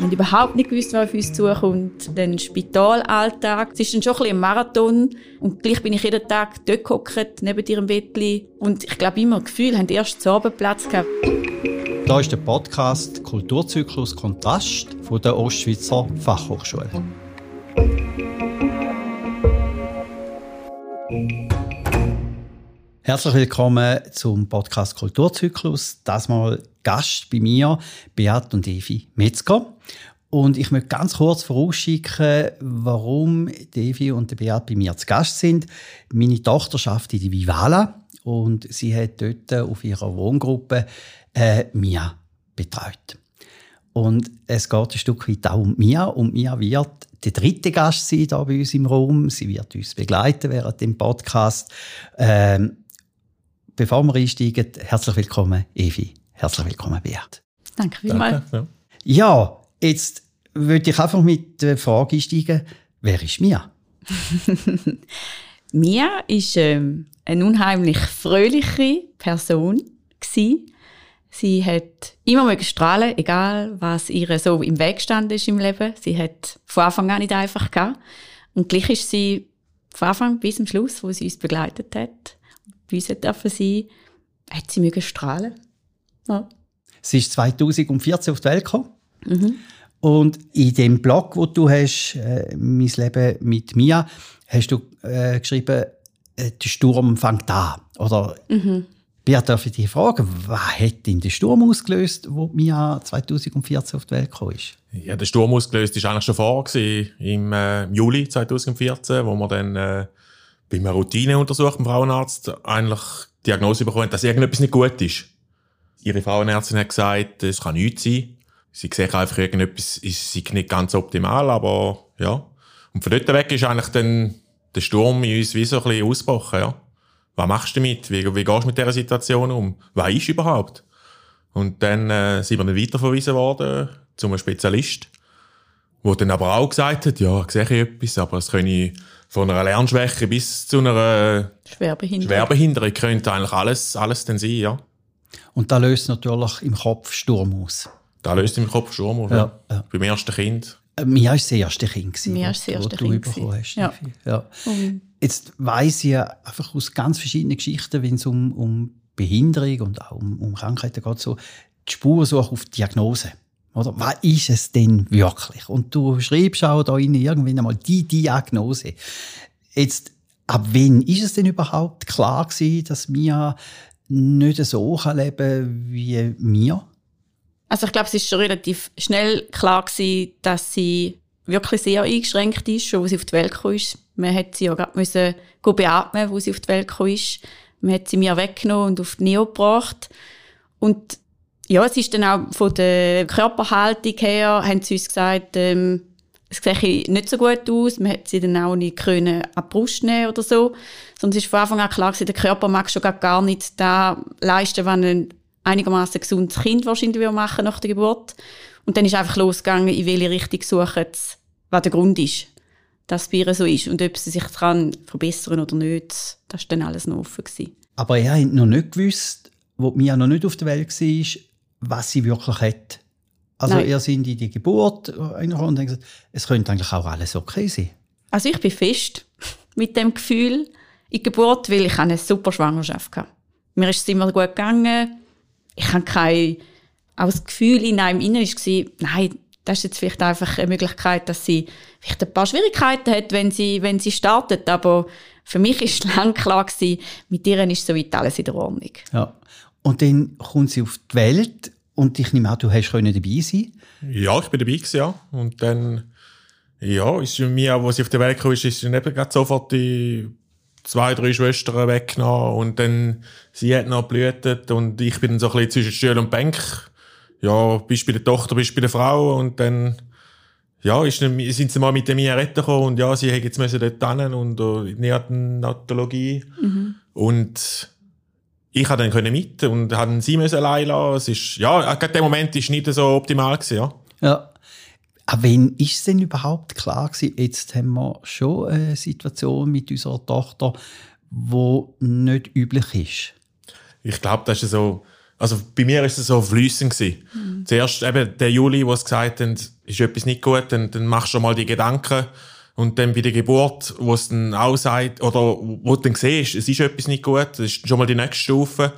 Haben überhaupt nicht gewusst, was auf uns zukommt. Dann Spitalalltag. Es ist dann schon ein, bisschen ein Marathon. Und gleich bin ich jeden Tag dort gehockt, neben ihrem Bettli. Und ich glaube immer, Gefühl, haben erst zu Abend Platz gehabt. Da ist der Podcast Kulturzyklus Kontrast von der Ostschweizer Fachhochschule. Herzlich willkommen zum Podcast Kulturzyklus. Das mal Gast bei mir, Beat und Evi Metzger. Und ich möchte ganz kurz vorausschicken, warum Devi und Beat bei mir zu Gast sind. Meine Tochter schafft in die Vivala und sie hat dort auf ihrer Wohngruppe äh, Mia betreut. Und es geht ein Stück weit auch um Mia. Und Mia wird der dritte Gast sein hier bei uns im Raum. Sie wird uns begleiten während dem Podcast. Ähm, bevor wir einsteigen, herzlich willkommen, Evi. Herzlich willkommen, Beat. Danke vielmals. Danke, ja. ja, jetzt würde ich einfach mit der Frage einsteigen, wer ist Mia? Mia ist ähm, eine unheimlich fröhliche Person gewesen. Sie hat immer mögen strahlen, egal was ihr so im Weg stand ist im Leben. Sie hat von Anfang an nicht einfach gehabt. Und gleich ist sie von Anfang bis zum Schluss, wo sie uns begleitet hat, bei uns dürfen sein, hat sie mögen strahlen. Ja. Sie ist 2014 auf die Welt gekommen. Mhm. Und in dem Blog, wo du hast, äh, «Mein Leben mit Mia», hast du äh, geschrieben, äh, «Der Sturm fängt an». Oder mhm. Wir dürfen dich fragen, was hat denn den Sturm ausgelöst, wo Mia 2014 auf die Welt gekommen ist? Ja, der Sturm ausgelöst ist eigentlich schon vor, im äh, Juli 2014, wo wir dann äh, bei einem Routineuntersuch beim Frauenarzt eigentlich die Diagnose bekommen, dass irgendetwas nicht gut ist. Ihre Frauenärztin hat gesagt, es kann nichts sein. Sie sehen einfach, irgendetwas ist nicht ganz optimal, aber ja. Und von dort weg ist eigentlich dann der Sturm in uns wie so ein bisschen ausgebrochen, ja. Was machst du damit? Wie, wie gehst du mit dieser Situation um? Was ist überhaupt? Und dann äh, sind wir dann weiterverwiesen worden zu einem Spezialist, der dann aber auch gesagt hat, ja, sehe ich etwas, aber es könne von einer Lernschwäche bis zu einer Schwerbehinderung, Schwerbehinderung könnte eigentlich alles, alles dann sein, ja. Und da löst natürlich im Kopf Sturm aus. Da löst im Kopf Sturm aus, ja. ja. Beim ersten Kind. Äh, mir war das erste Kind. Mir war das erste Kind. Du hast, ja. ja. Mhm. Jetzt weiss ich einfach aus ganz verschiedenen Geschichten, wenn es um, um Behinderung und auch um, um Krankheiten geht, so die Spurensuche auf Diagnose. Oder? Was ist es denn wirklich? Und du schreibst auch da rein irgendwann einmal die Diagnose. Jetzt, ab wann ist es denn überhaupt klar gewesen, dass wir nicht so leben kann wie wir? Also ich glaube, es ist schon relativ schnell klar gewesen, dass sie wirklich sehr eingeschränkt ist, schon als sie auf die Welt gekommen ist. Man hat sie ja gerade müssen beatmen, wo sie auf die Welt gekommen ist. Man hat sie mir weggenommen und auf die Neo gebracht. Und ja, es ist dann auch von der Körperhaltung her, haben sie uns gesagt, ähm, es sehe nicht so gut aus. Man hat sie dann auch nicht können an die Brust nehmen oder so. Sondern es von Anfang an klar gewesen, der Körper mag schon gar nicht da leisten, was ein einigermaßen gesundes Kind wahrscheinlich machen nach der Geburt. Und dann ist einfach losgegangen, in welche Richtung suchen was der Grund ist, dass bei ihr so ist. Und ob sie sich kann verbessern oder nicht, das war dann alles noch offen. Gewesen. Aber er hat noch nicht gewusst, wo Mia noch nicht auf der Welt war, was sie wirklich hat. Also Nein. ihr sind in die Geburt reingekommen und gesagt, es könnte eigentlich auch alles okay sein. Also ich bin fest mit dem Gefühl in die Geburt, weil ich eine super Schwangerschaft hatte. Mir ist es immer gut gegangen. Ich habe kein auch das Gefühl in einem innen war, nein, das ist jetzt vielleicht einfach eine Möglichkeit, dass sie vielleicht ein paar Schwierigkeiten hat, wenn sie, wenn sie startet. Aber für mich ist lang klar gewesen, mit ihr ist soweit alles in der Ordnung. Ja. Und dann kommt sie auf die Welt und ich nehme an, du hast können dabei sein. Ja, ich bin dabei gewesen, ja. Und dann, ja, ist mir, wo sie auf die Welt kam, ist, ist eben sofort die zwei, drei Schwestern weggenommen und dann, sie hat noch blühtet und ich bin dann so ein bisschen zwischen Stuhl und Bank ja, bist bei der Tochter, bist bei der Frau und dann ja, ist, sind sie mal mit dem retten gekommen und ja, sie haben jetzt müssen dort hin und uh, Neonatologie mhm. und ich habe dann können mit und haben sie müssen allein lassen. Es ist, ja, gerade der Moment ist nicht so optimal gewesen, ja. Ja. Aber wann ist es denn überhaupt klar gewesen, jetzt haben wir schon eine Situation mit unserer Tochter, die nicht üblich ist? Ich glaube, das ist so, also bei mir ist es so flüssend gewesen. Mhm. Zuerst eben der Juli, wo es gesagt hat, ist etwas nicht gut, dann, dann machst du mal die Gedanken. Und dann bei der Geburt, wo es dann auch sagt, oder wo du dann siehst, es ist etwas nicht gut, das ist schon mal die nächste Stufe.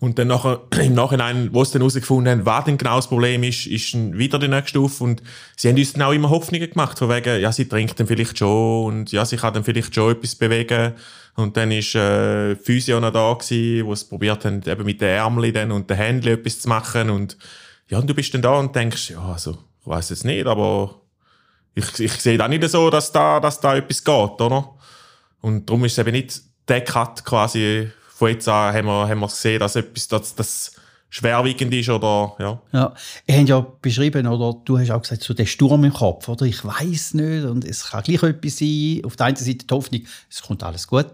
Und dann nachher, im Nachhinein, wo sie dann herausgefunden haben, was denn genau das Problem ist, ist dann wieder die nächste Stufe. Und sie haben uns dann auch immer Hoffnungen gemacht, von wegen, ja, sie trinkt dann vielleicht schon und ja, sie kann dann vielleicht schon etwas bewegen. Und dann ist äh, Physio noch da gewesen, wo sie probiert haben, eben mit den Ärmeln dann und den Händen etwas zu machen. Und ja, und du bist dann da und denkst, ja, also, ich weiß es nicht, aber ich, ich sehe da nicht so, dass da, dass da etwas geht, oder? Und darum ist es eben nicht der Cut quasi von jetzt an haben wir, haben wir gesehen, dass etwas, dass, das schwerwiegend ist oder, ja. Ja, ihr habt ja beschrieben, oder du hast auch gesagt, so der Sturm im Kopf, oder? Ich weiß nicht und es kann gleich etwas sein. Auf der einen Seite die Hoffnung, es kommt alles gut.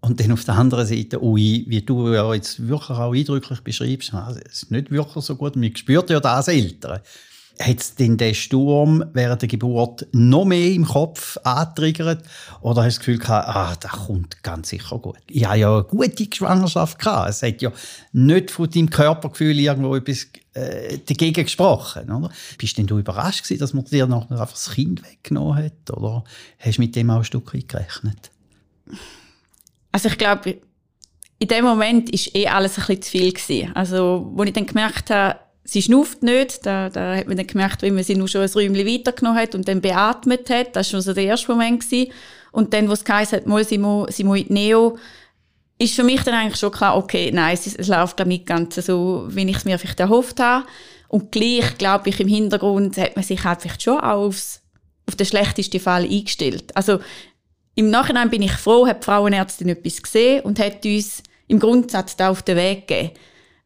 Und dann auf der anderen Seite, ui, wie du ja jetzt wirklich auch eindrücklich beschreibst, es ist nicht wirklich so gut. Man spürt ja das Eltern hat es denn der Sturm während der Geburt noch mehr im Kopf angetriggert? Oder hast du das Gefühl gehabt, ah, das kommt ganz sicher gut? Ich hatte ja eine gute Schwangerschaft. Gehabt. Es hat ja nicht von deinem Körpergefühl irgendwo etwas äh, dagegen gesprochen. Oder? Bist denn du überrascht gewesen, dass man dir noch einfach das Kind weggenommen hat? Oder hast du mit dem auch ein Stück gerechnet? Also ich glaube, in dem Moment war eh alles ein bisschen zu viel. Gewesen. Also, als ich dann gemerkt habe, sie schnauft nicht. Da, da hat man dann gemerkt, wie man sie nur schon ein Räumchen weitergenommen hat und dann beatmet hat. Das war schon so der erste Moment. Gewesen. Und dann, wo es geheißen hat, mal, sie muss, in die Neo, ist für mich dann eigentlich schon klar, okay, nein, es, es läuft glaube nicht ganz so, wie ich es mir vielleicht erhofft habe. Und gleich, glaube ich, im Hintergrund hat man sich halt vielleicht schon aufs, auf den schlechtesten Fall eingestellt. Also, im Nachhinein bin ich froh, hat die Frauenärztin etwas gesehen und hat uns im Grundsatz da auf den Weg gegeben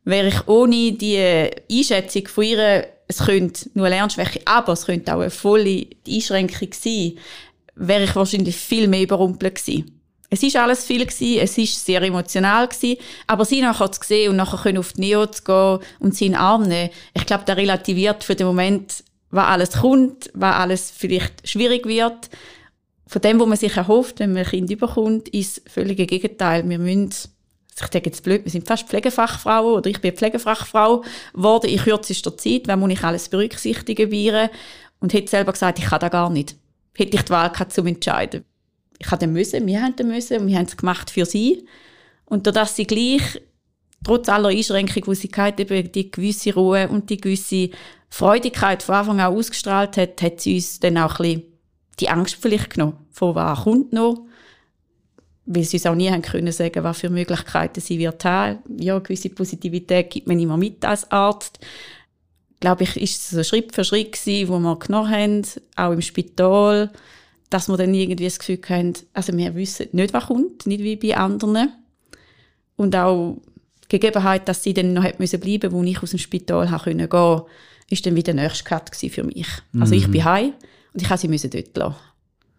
wäre ich ohne die Einschätzung von ihr, es könnte nur Lernschwäche, aber es könnte auch eine volle Einschränkung sein, wäre ich wahrscheinlich viel mehr überrumpelt gewesen. Es ist alles viel gewesen, es ist sehr emotional gewesen, aber sie nachher zu sehen und nachher auf die Neo zu gehen und sie in den Arm nehmen, ich glaube, der relativiert für den Moment, was alles kommt, was alles vielleicht schwierig wird. Von dem, was man sich erhofft, wenn man ein Kind überkommt, ist das völlige Gegenteil. Wir müssen ich denke jetzt blöd, wir sind fast Pflegefachfrauen oder ich bin Pflegefachfrau geworden in kürzester Zeit, wenn muss ich alles berücksichtigen bei und hätte selber gesagt, ich kann das gar nicht. Hätte ich die Wahl gehabt, zum entscheiden. Ich hatte müssen, wir haben müssen und wir haben es gemacht für sie. Und dadurch sie gleich, trotz aller Einschränkungen, die sie hatte, eben die gewisse Ruhe und die gewisse Freudigkeit von Anfang an ausgestrahlt hat, hat sie uns dann auch ein bisschen die Angst vielleicht genommen, von was kommt noch weil sie uns auch nie haben können sagen, was für Möglichkeiten sie wird haben. Ja, gewisse Positivität gibt man immer mit als Arzt. Glaube ich, ist es so Schritt für Schritt gewesen, wo wir genommen haben, auch im Spital, dass wir dann irgendwie das Gefühl haben, also wir wissen nicht, was kommt, nicht wie bei anderen. Und auch die Gegebenheit, dass sie dann noch hat müssen bleiben, wo ich aus dem Spital haben können gehen, ist dann wieder der nächste Cut für mich. Mhm. Also ich mhm. bin heim und ich musste sie dort lassen.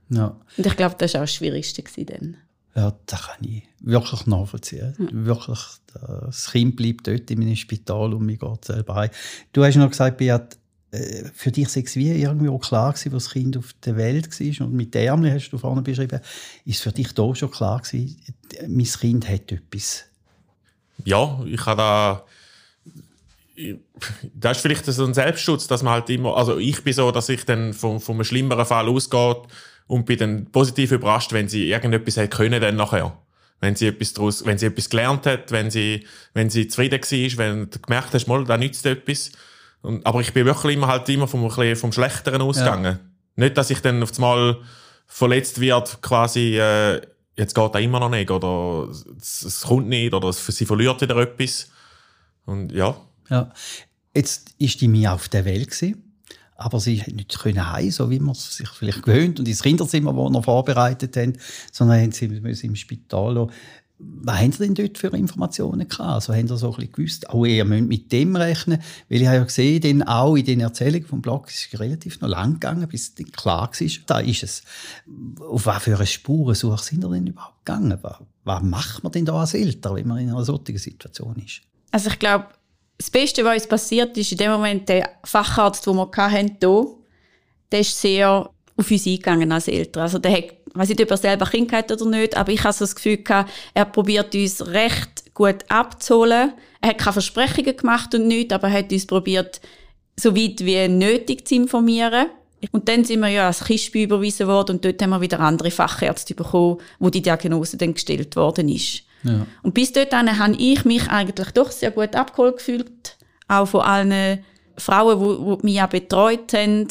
Ja. Und ich glaube, das war auch das Schwierigste dann. Ja, das kann ich wirklich nachvollziehen. Mhm. Wirklich, das Kind bleibt dort in meinem Spital und mir geht selber heim. Du hast noch gesagt, Beat, äh, für dich sei es wie irgendwie auch klar gewesen, als das Kind auf der Welt war und mit der Ärmel hast du vorne beschrieben, ist für dich da schon klar gewesen, mein Kind hat etwas? Ja, ich habe da das ist vielleicht so ein Selbstschutz, dass man halt immer, also ich bin so, dass ich dann von, von einem schlimmeren Fall ausgehe und bin dann positiv überrascht, wenn sie irgendetwas hat können dann nachher. Wenn sie etwas daraus, wenn sie etwas gelernt hat, wenn sie, wenn sie zufrieden war, wenn du gemerkt hast, mal, da nützt etwas. Und, aber ich bin wirklich immer halt immer vom, vom Schlechteren ausgegangen. Ja. Nicht, dass ich dann auf einmal verletzt wird, quasi, äh, jetzt geht da immer noch nicht, oder es, es kommt nicht, oder sie verliert wieder etwas. Und ja. Ja. Jetzt ist die mir auf der Welt gewesen. Aber sie nicht können heim, so wie man es sich vielleicht gewöhnt und ins Kinderzimmer, wo noch vorbereitet haben, sondern haben sie im Spital lassen. Was haben Sie denn dort für Informationen gehabt? Also haben Sie so ein bisschen gewusst, auch ihr müsst mit dem rechnen? Weil ich habe ja gesehen, denn auch in den Erzählungen vom Blog ist es relativ noch lang gegangen, bis es klar war, da ist es. Auf was für eine Spurensuche sind Sie denn überhaupt gegangen? Was, was macht man denn da als Eltern, wenn man in einer solchen Situation ist? Also ich glaube, das Beste, was uns passiert ist, in dem Moment der Facharzt, den wir hatten, hier, der ist sehr auf uns eingegangen als Eltern. Also der hat, weiß nicht, ob er selber Kind hat oder nicht, aber ich habe so das Gefühl gehabt, er probiert uns recht gut abzuholen. Er hat keine Versprechungen gemacht und nichts, aber er hat uns probiert, so weit wie nötig zu informieren. Und dann sind wir ja als Kispi überwiesen worden und dort haben wir wieder andere Fachärzte bekommen, wo die Diagnose dann gestellt worden ist. Ja. Und bis dort habe ich mich eigentlich doch sehr gut abgeholt gefühlt, auch von allen Frauen, die, mich auch betreut haben,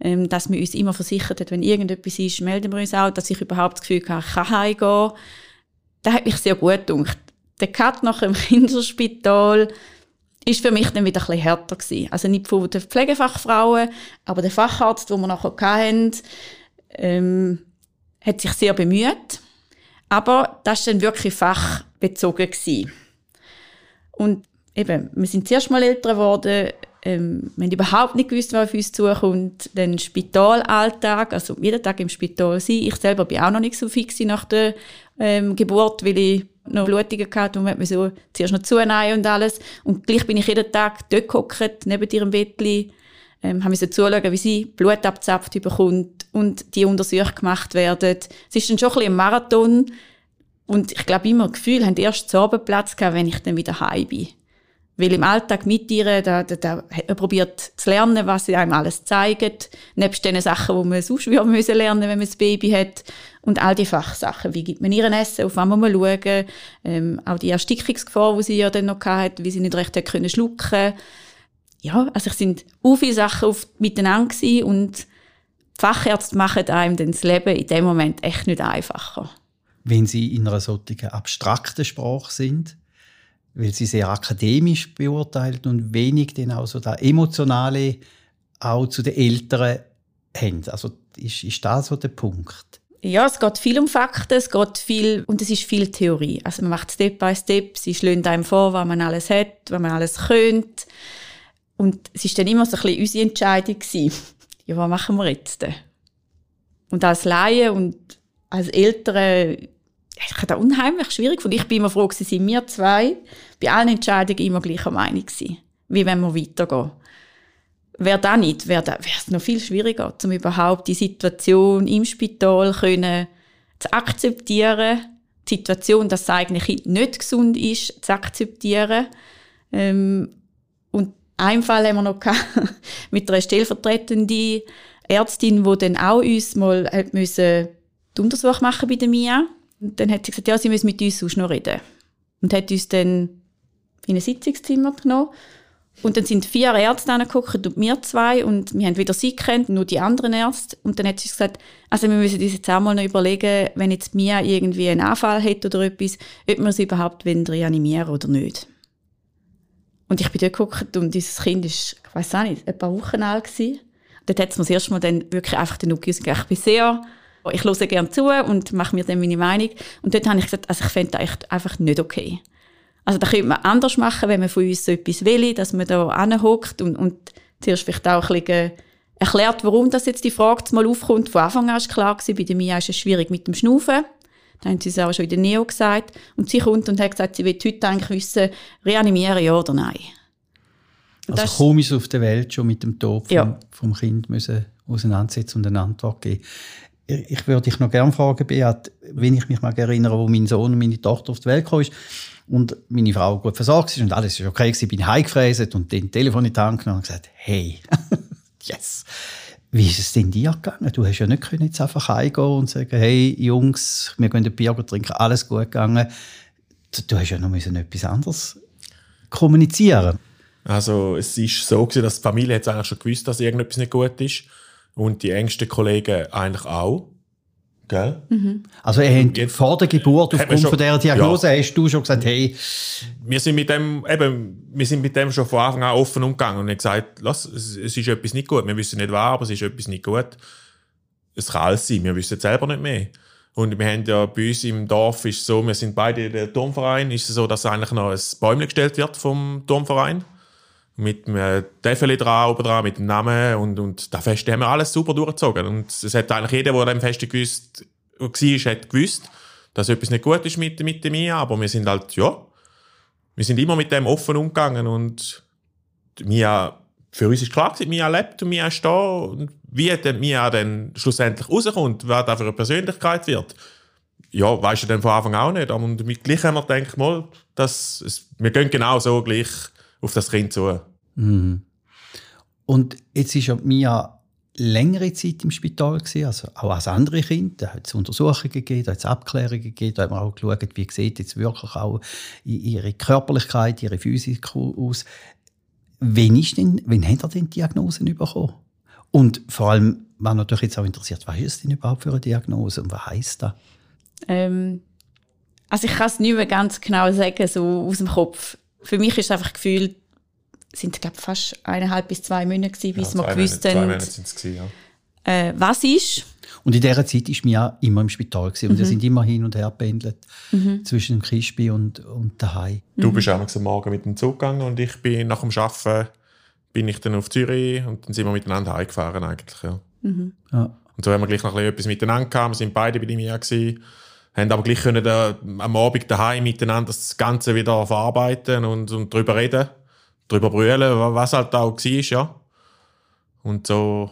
ähm, dass wir uns immer versichert haben, wenn irgendetwas ist, melden wir uns auch, dass ich überhaupt das Gefühl habe, ich kann heimgehen. Das hat mich sehr gut gedacht. Der Cut nach dem Kinderspital ist für mich dann wieder ein bisschen härter gewesen. Also nicht von den Pflegefachfrauen, aber der Facharzt, den wir nachher hatten, ähm, hat sich sehr bemüht. Aber das war dann wirklich fachbezogen. Gewesen. Und eben, wir sind zuerst mal älter geworden, ähm, wir haben überhaupt nicht gewusst, was auf uns zukommt. Den Spitalalltag, also jeden Tag im Spital sein. Ich selber bin auch noch nicht so fix nach der ähm, Geburt, weil ich noch Blutungen hatte und man so zuerst noch zunehmen und alles. Und gleich bin ich jeden Tag dort gehockt, neben ihrem Bettli, ähm, haben müssen zuschauen, wie sie Blut abzapft bekommt und die Untersuchungen gemacht werden. Es ist dann schon ein bisschen ein Marathon und ich glaube immer das Gefühl, haben erst zu Abend Platz gehabt, wenn ich dann wieder heim bin. Weil im Alltag mit ihr, da, da, da probiert zu lernen, was sie einem alles zeigen. Nebst den Sachen, die man sonst lernen müssen lernen, wenn man ein Baby hat. Und all die Fachsachen. Wie gibt man ihren Essen? Auf was muss man schauen? Ähm, auch die Erstickungsgefahr, die sie ja dann noch hatte, wie sie nicht recht können schlucken Ja, also es sind auch viele Sachen auf, miteinander gewesen und Fachärzte machen einem dann das Leben in dem Moment echt nicht einfacher. Wenn sie in einer solchen abstrakten Sprache sind, weil sie sehr akademisch beurteilt und wenig dann auch so das Emotionale auch zu den Eltern haben. Also ist, ist das so der Punkt? Ja, es geht viel um Fakten, es geht viel, und es ist viel Theorie. Also man macht Step by Step, sie schlönt einem vor, was man alles hat, was man alles könnte. Und es ist dann immer so ein bisschen unsere Entscheidung gewesen. Ja, was machen wir jetzt? Und als Laie und als Eltern ich habe das unheimlich schwierig gefunden. Ich bin immer froh, dass sind wir zwei bei allen Entscheidungen immer gleicher Meinung gewesen, wie wenn wir weitergehen. Wäre das nicht, wäre es noch viel schwieriger, um überhaupt die Situation im Spital können zu akzeptieren, die Situation, dass das eigene Kind nicht gesund ist, zu akzeptieren. Ähm, und einen Fall haben wir noch gehabt, mit einer stellvertretenden Ärztin, die dann auch uns mal hat müssen die Untersuchung machen bei der Mia und dann hat sie gesagt, ja, sie müssen mit uns sonst noch reden. Und hat uns dann in ein Sitzungszimmer genommen. Und dann sind vier Ärzte angeguckt und wir zwei und wir haben weder sie kennt, nur die anderen Ärzte. Und dann hat sie gesagt, also wir müssen uns jetzt auch mal noch überlegen, wenn jetzt Mia irgendwie einen Anfall hat oder etwas, ob wir sie überhaupt reanimieren oder nicht. Und ich bin dort geguckt und dieses Kind ist, ich weiß auch nicht, ein paar Wochen alt gewesen. Dort hat es mir das erste Mal dann wirklich einfach den Nuki Ich bin sehr ich höre gerne zu und mache mir dann meine Meinung. Und dort habe ich gesagt, also ich fände das einfach nicht okay. Also da könnte man anders machen, wenn man von uns so etwas will, dass man da anhockt und, und zuerst vielleicht auch ein bisschen erklärt, warum das jetzt die Frage mal aufkommt. Von Anfang an war klar, bei der Mia ist es schwierig mit dem Schnaufen. Da haben sie es auch schon in der Neo gesagt. Und sie kommt und hat gesagt, sie will heute eigentlich wissen, reanimieren ja oder nein. Und also komisch auf der Welt schon mit dem Tod vom, ja. vom Kind müssen auseinandersetzen und eine Antwort geben ich würde dich noch gerne fragen, Beat, wenn ich mich mal erinnere, wo mein Sohn und meine Tochter auf die Welt kam und meine Frau gut versorgt ist und alles ist okay gewesen, bin ich heimgefräset und den Telefon in die Hand genommen und gesagt, hey, yes. Wie ist es denn dir gegangen? Du hast ja nicht können jetzt einfach heimgehen und sagen, hey, Jungs, wir gehen ein Bier trinken, alles gut gegangen. Du hast ja noch müssen etwas anderes kommunizieren. Also es ist so gewesen, dass die Familie jetzt eigentlich schon gewusst, dass irgendetwas nicht gut ist und die engsten Kollegen eigentlich auch. Gell? Mhm. Also er hat vor der Geburt aufgrund schon, von dieser Diagnose ja. hast du schon gesagt, hey... Wir sind mit dem, eben, wir sind mit dem schon von Anfang an offen umgegangen und haben gesagt, lass, es, es ist etwas nicht gut. Wir wissen nicht wahr, aber es ist etwas nicht gut. Es kann alles sein, wir wissen selber nicht mehr. Und wir haben ja bei uns im Dorf ist so, wir sind beide der Turmverein, ist es so, dass eigentlich noch ein Bäumchen gestellt wird vom Turmverein mit einem Tafel dran, oben dran, mit dem Namen und, und das Fest haben wir alles super durchgezogen. Und es hat eigentlich jeder, der an dem Fest gewusst, war, hat gewusst, dass etwas nicht gut ist mit, mit mir, aber wir sind halt, ja, wir sind immer mit dem offen umgegangen und Mia, für uns ist klar Mia lebt und Mia ist da und wie dann Mia dann schlussendlich rauskommt, wer da für eine Persönlichkeit wird, ja, weißt du dann von Anfang auch nicht, aber mit gleich haben wir gedacht, mal, dass es, wir gehen genau so gleich auf das Kind zu. Mhm. Und jetzt ist ja Mia längere Zeit im Spital gewesen, also auch als andere Kinder. Da hat es Untersuchungen gegeben, da hat es Abklärungen gegeben, da hat man auch geschaut, wie sieht jetzt wirklich auch ihre Körperlichkeit, ihre Physik aus. Wann, ist denn, wann hat er denn Diagnosen bekommen? Und vor allem, was natürlich jetzt auch interessiert, was ist denn überhaupt für eine Diagnose und was heisst das? Ähm, also ich kann es nicht mehr ganz genau sagen, so aus dem Kopf. Für mich ist es einfach Gefühl, sind glaube fast eineinhalb bis zwei Monate gewesen, bis ja, wir gewusst haben, gewesen, ja. äh, was ist. Und in dieser Zeit war mir immer im Spital gewesen, und mhm. wir sind immer hin und her pendelt mhm. zwischen dem Kispi und, und daheim. Du mhm. bist auch am Morgen mit dem Zug gegangen und ich bin nach dem Arbeiten bin ich dann auf Zürich und dann sind wir miteinander heimgefahren eigentlich, ja. Mhm. ja. Und so haben wir gleich noch etwas miteinander gehabt, wir sind beide bei mir gewesen, haben aber gleich können da, am Abend daheim miteinander das Ganze wieder verarbeiten und, und darüber reden drüber brüllen, was halt auch war, ja. Und so,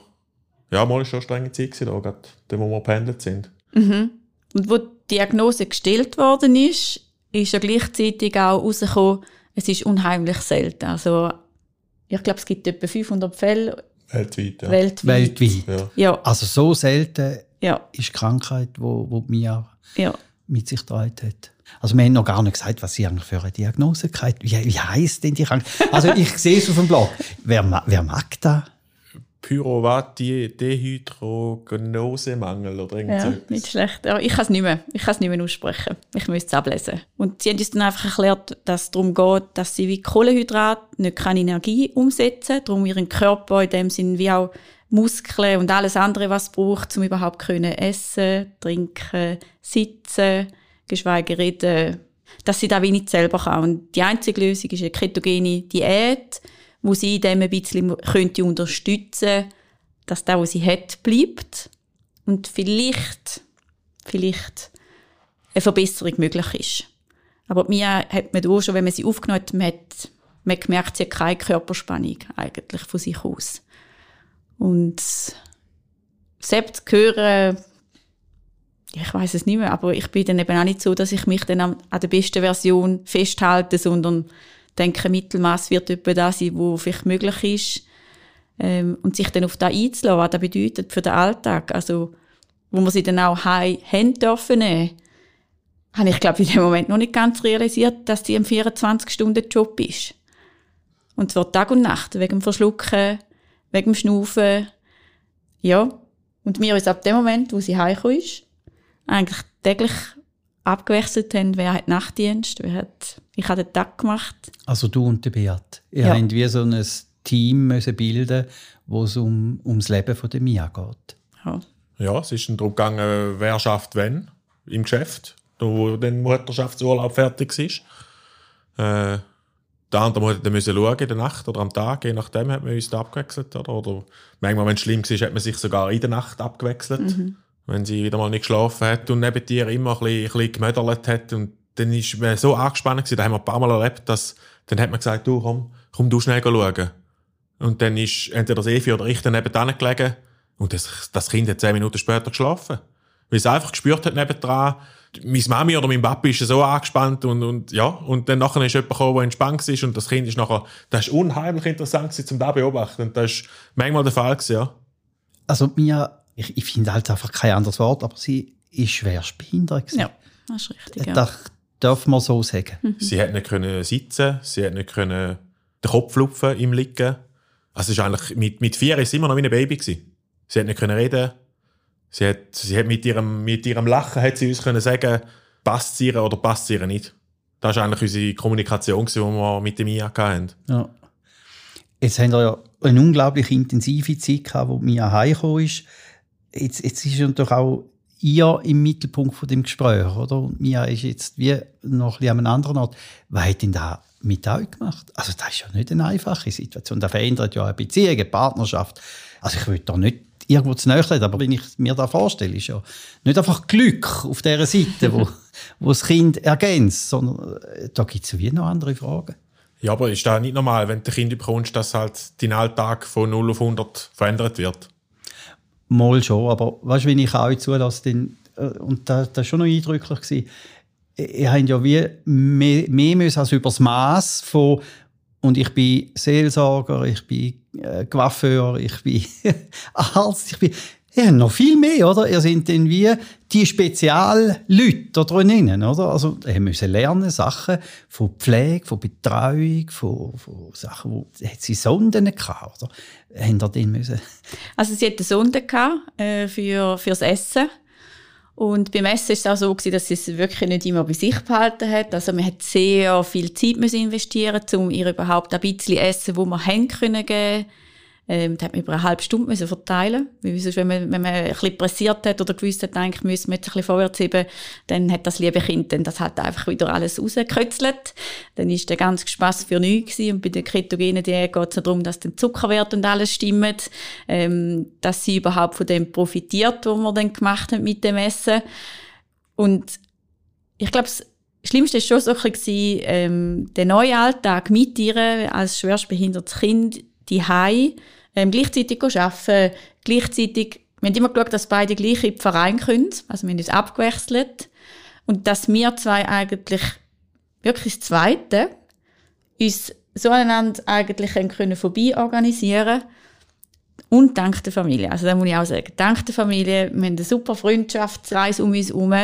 ja, mal ist schon eine strenge Zeit gewesen, da, gerade, wo wir pendelt sind. Mhm. Und wo die Diagnose gestellt worden ist, ist ja gleichzeitig auch rausgekommen, es ist unheimlich selten. Also, ich glaube, es gibt etwa 500 Fälle. Weltweit, ja. Weltweit. Weltweit. Ja. ja. Also so selten ja. ist die Krankheit, wo, wo Mia ja. mit sich getragen hat. Also wir haben noch gar nicht gesagt, was sie eigentlich für eine Diagnose hat. Wie, wie heisst denn die Krankheit? Also ich sehe es auf dem Blog. Wer, wer mag das? Pyruvat-Dehydrogenosemangel oder irgendwas. Ja, nicht schlecht. Aber ich kann es nicht mehr. Ich kann es nicht mehr aussprechen. Ich müsste es ablesen. Und sie haben uns dann einfach erklärt, dass es darum geht, dass sie wie Kohlenhydrat nicht keine Energie umsetzen. Darum ihren Körper in dem Sinn wie auch Muskeln und alles andere, was es braucht, um überhaupt können essen, trinken, sitzen, geschweige reden, dass sie da wenig selber kann. Und die einzige Lösung ist eine ketogene Diät, wo sie dem ein bisschen könnte unterstützen dass das, was sie hat, bleibt und vielleicht, vielleicht eine Verbesserung möglich ist. Aber mir hat man auch schon, wenn man sie aufgenommen hat, hat man gemerkt, sie hat keine Körperspannung eigentlich von sich aus. Und selbst hören, ich weiß es nicht mehr, aber ich bin dann eben auch nicht so, dass ich mich dann an, der besten Version festhalte, sondern denke, Mittelmaß wird etwa das sein, was vielleicht möglich ist. Ähm, und sich dann auf das einzulassen, was das bedeutet für den Alltag. Also, wo man sie dann auch haben dürfen nehmen, habe ich, glaube in dem Moment noch nicht ganz realisiert, dass die ein 24-Stunden-Job ist. Und zwar Tag und Nacht, wegen dem Verschlucken, wegen dem Schnaufen. Ja. Und mir ist ab dem Moment, wo sie heimgekommen ist, eigentlich täglich abgewechselt haben, wer hat Nachtdienst, wer hat, ich habe den Tag gemacht. Also du und der Beat. Ihr ja. habt wie so ein Team müssen bilden, wo es um, ums Leben von der Mia geht. Ja. ja, es ist darum gegangen, wer schafft wenn im Geschäft, wo dann Mutterschaftsurlaub fertig ist. Äh, der andere musste dann schauen, in der Nacht oder am Tag, je nachdem hat man uns da abgewechselt. Oder, oder manchmal, wenn es schlimm war, hat man sich sogar in der Nacht abgewechselt. Mhm wenn sie wieder mal nicht geschlafen hat und neben dir immer ein bisschen, ein bisschen gemödert hat. Und dann ist man so angespannt da haben wir ein paar Mal erlebt, dass, dann hat man gesagt, du, komm, komm du schnell schauen. Und dann ist entweder das Evi oder ich dann nebenan gelegen und das, das Kind hat zehn Minuten später geschlafen. Weil es einfach gespürt hat nebendran, meine Mami oder mein Papi ist so angespannt und, und ja, und dann nachher ist jemand gekommen, der entspannt ist und das Kind ist nachher, das ist unheimlich interessant gewesen, um da beobachten und das ist manchmal der Fall gewesen, ja. Also mir ich, ich finde halt einfach kein anderes Wort, aber sie ist schwerstbehindert. Ja, das ist richtig. Ja. Das darf man so sagen. Mhm. Sie hat nicht können sitzen, sie hat nicht können den Kopf lupfen im Liegen. Also ist eigentlich, mit, mit vier ist sie immer noch wie ein Baby gewesen. Sie hat nicht können reden. Sie hat, sie hat mit ihrem, mit ihrem Lachen hat sie uns können sagen, passt sie ihr oder passt sie ihr nicht. Das war eigentlich unsere Kommunikation, die wir mit dem IA hatten. Ja. Jetzt haben wir ja eine unglaublich intensive Zeit gehabt, wo Mia heimgekommen ist jetzt, jetzt ist natürlich auch ihr im Mittelpunkt von dem Gespräch, oder? Und Mia ist jetzt wie noch ein bisschen an einem anderen Ort. Was hat denn da mit euch gemacht? Also das ist ja nicht eine einfache Situation. Das verändert ja eine Beziehung, eine Partnerschaft. Also ich will da nicht irgendwo zu nahe aber wenn ich mir da vorstelle, ist ja nicht einfach Glück auf dieser Seite, wo, wo das Kind ergänzt, sondern äh, da gibt es wie noch andere Fragen. Ja, aber ist das nicht normal, wenn du Kind bekommst, dass halt dein Alltag von 0 auf 100 verändert wird? Mal schon, aber weißt du, wenn ich auch zulasse, äh, und das, das war schon noch eindrücklich, gewesen, ihr habt ja wie mehr, mehr als übers Maß von und ich bin Seelsorger, ich bin äh, Coiffeur, ich bin Arzt, ich bin ja, noch viel mehr, oder? Ihr seid dann wie die Spezialleute da drinnen, oder? Also, ihr müsst lernen, Sachen von Pflege, von Betreuung, von, von Sachen, wo, hat sie Sonden gehabt, oder? Haben ihr den müssen? Also, sie hatte Sonden gehabt, äh, für, fürs Essen. Und beim Essen ist es auch so gewesen, dass sie es wirklich nicht immer bei sich behalten hat. Also man hat sehr viel Zeit müssen investieren, um ihr überhaupt ein bisschen Essen, wo man haben können geben ähm, da hat man über eine halbe Stunde müssen verteilen Weil sonst, wenn man, wenn man ein bisschen pressiert hat oder gewusst hat, eigentlich müssen wir jetzt ein bisschen vorwärts heben, dann hat das liebe Kind dann das halt einfach wieder alles rausgekötzelt. Dann ist der ganze Spass für nichts gewesen. Und bei der ketogenen Diät geht es darum, dass der Zuckerwert und alles stimmt, ähm, dass sie überhaupt von dem profitiert, was wir dann gemacht haben mit dem Essen. Und ich glaube, das Schlimmste war schon so ein bisschen, ähm, der neue Alltag mit ihr als schwerstbehindertes Kind, die Hai ähm, gleichzeitig arbeiten, gleichzeitig, wir haben immer geschaut, dass beide gleich in den Verein können, also wir haben uns abgewechselt und dass wir zwei eigentlich wirklich das Zweite uns so einander eigentlich können vorbei organisieren und dank der Familie. Also da muss ich auch sagen, dank der Familie, wir haben eine super Freundschaftsreise um uns herum.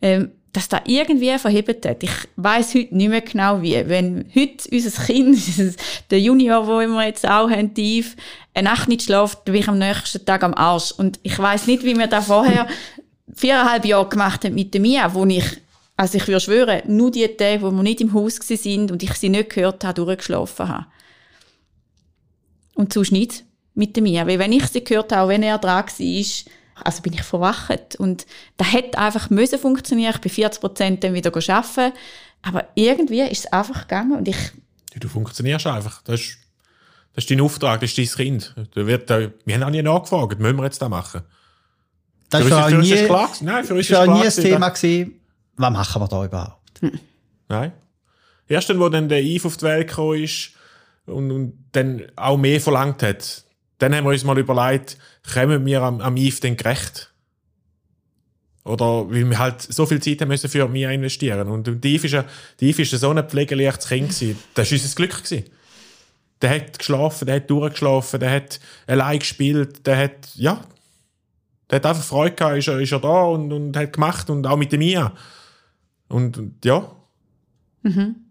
Ähm, dass da irgendwie verhebt hat. Ich weiß heute nicht mehr genau wie. Wenn heute unser Kind, der Junior, wo wir jetzt auch haben, tief, eine Nacht nicht schläft, bin ich am nächsten Tag am Arsch. Und ich weiß nicht, wie wir da vorher viereinhalb Jahre gemacht haben mit der Mia, wo ich, also ich würde schwören, nur die Tage, wo wir nicht im Haus sind und ich sie nicht gehört habe, durchgeschlafen habe. Und sonst nicht mit der Mia. Weil wenn ich sie gehört habe, wenn er dran war, also bin ich verwacht. Und das hätte einfach müssen funktionieren. Ich bin 40 Prozent dann wieder arbeiten. Aber irgendwie ist es einfach gegangen und ich... Du funktionierst einfach. Das ist, das ist dein Auftrag, das ist dein Kind. Da wird, da, wir haben auch nie nachgefragt, müssen wir jetzt das machen? Das für war nie, klar, nein, für uns ist nie ein Thema gewesen, was machen wir da überhaupt? Hm. Nein. Erst dann, wo dann der Eve auf die Welt gekommen ist und, und dann auch mehr verlangt hat, dann haben wir uns mal überlegt, kommen wir am, am Eve denn gerecht? Oder weil wir halt so viel Zeit haben müssen für mich investieren. Und die Eve ist ja, so ein pflegeleichtes Kind gewesen. Das war unser Glück gewesen. Der hat geschlafen, der hat durchgeschlafen, der hat allein gespielt, der hat, ja, der hat einfach Freude gehabt, ist er, ist er da und, und hat gemacht und auch mit Mia. Und, und ja. Mhm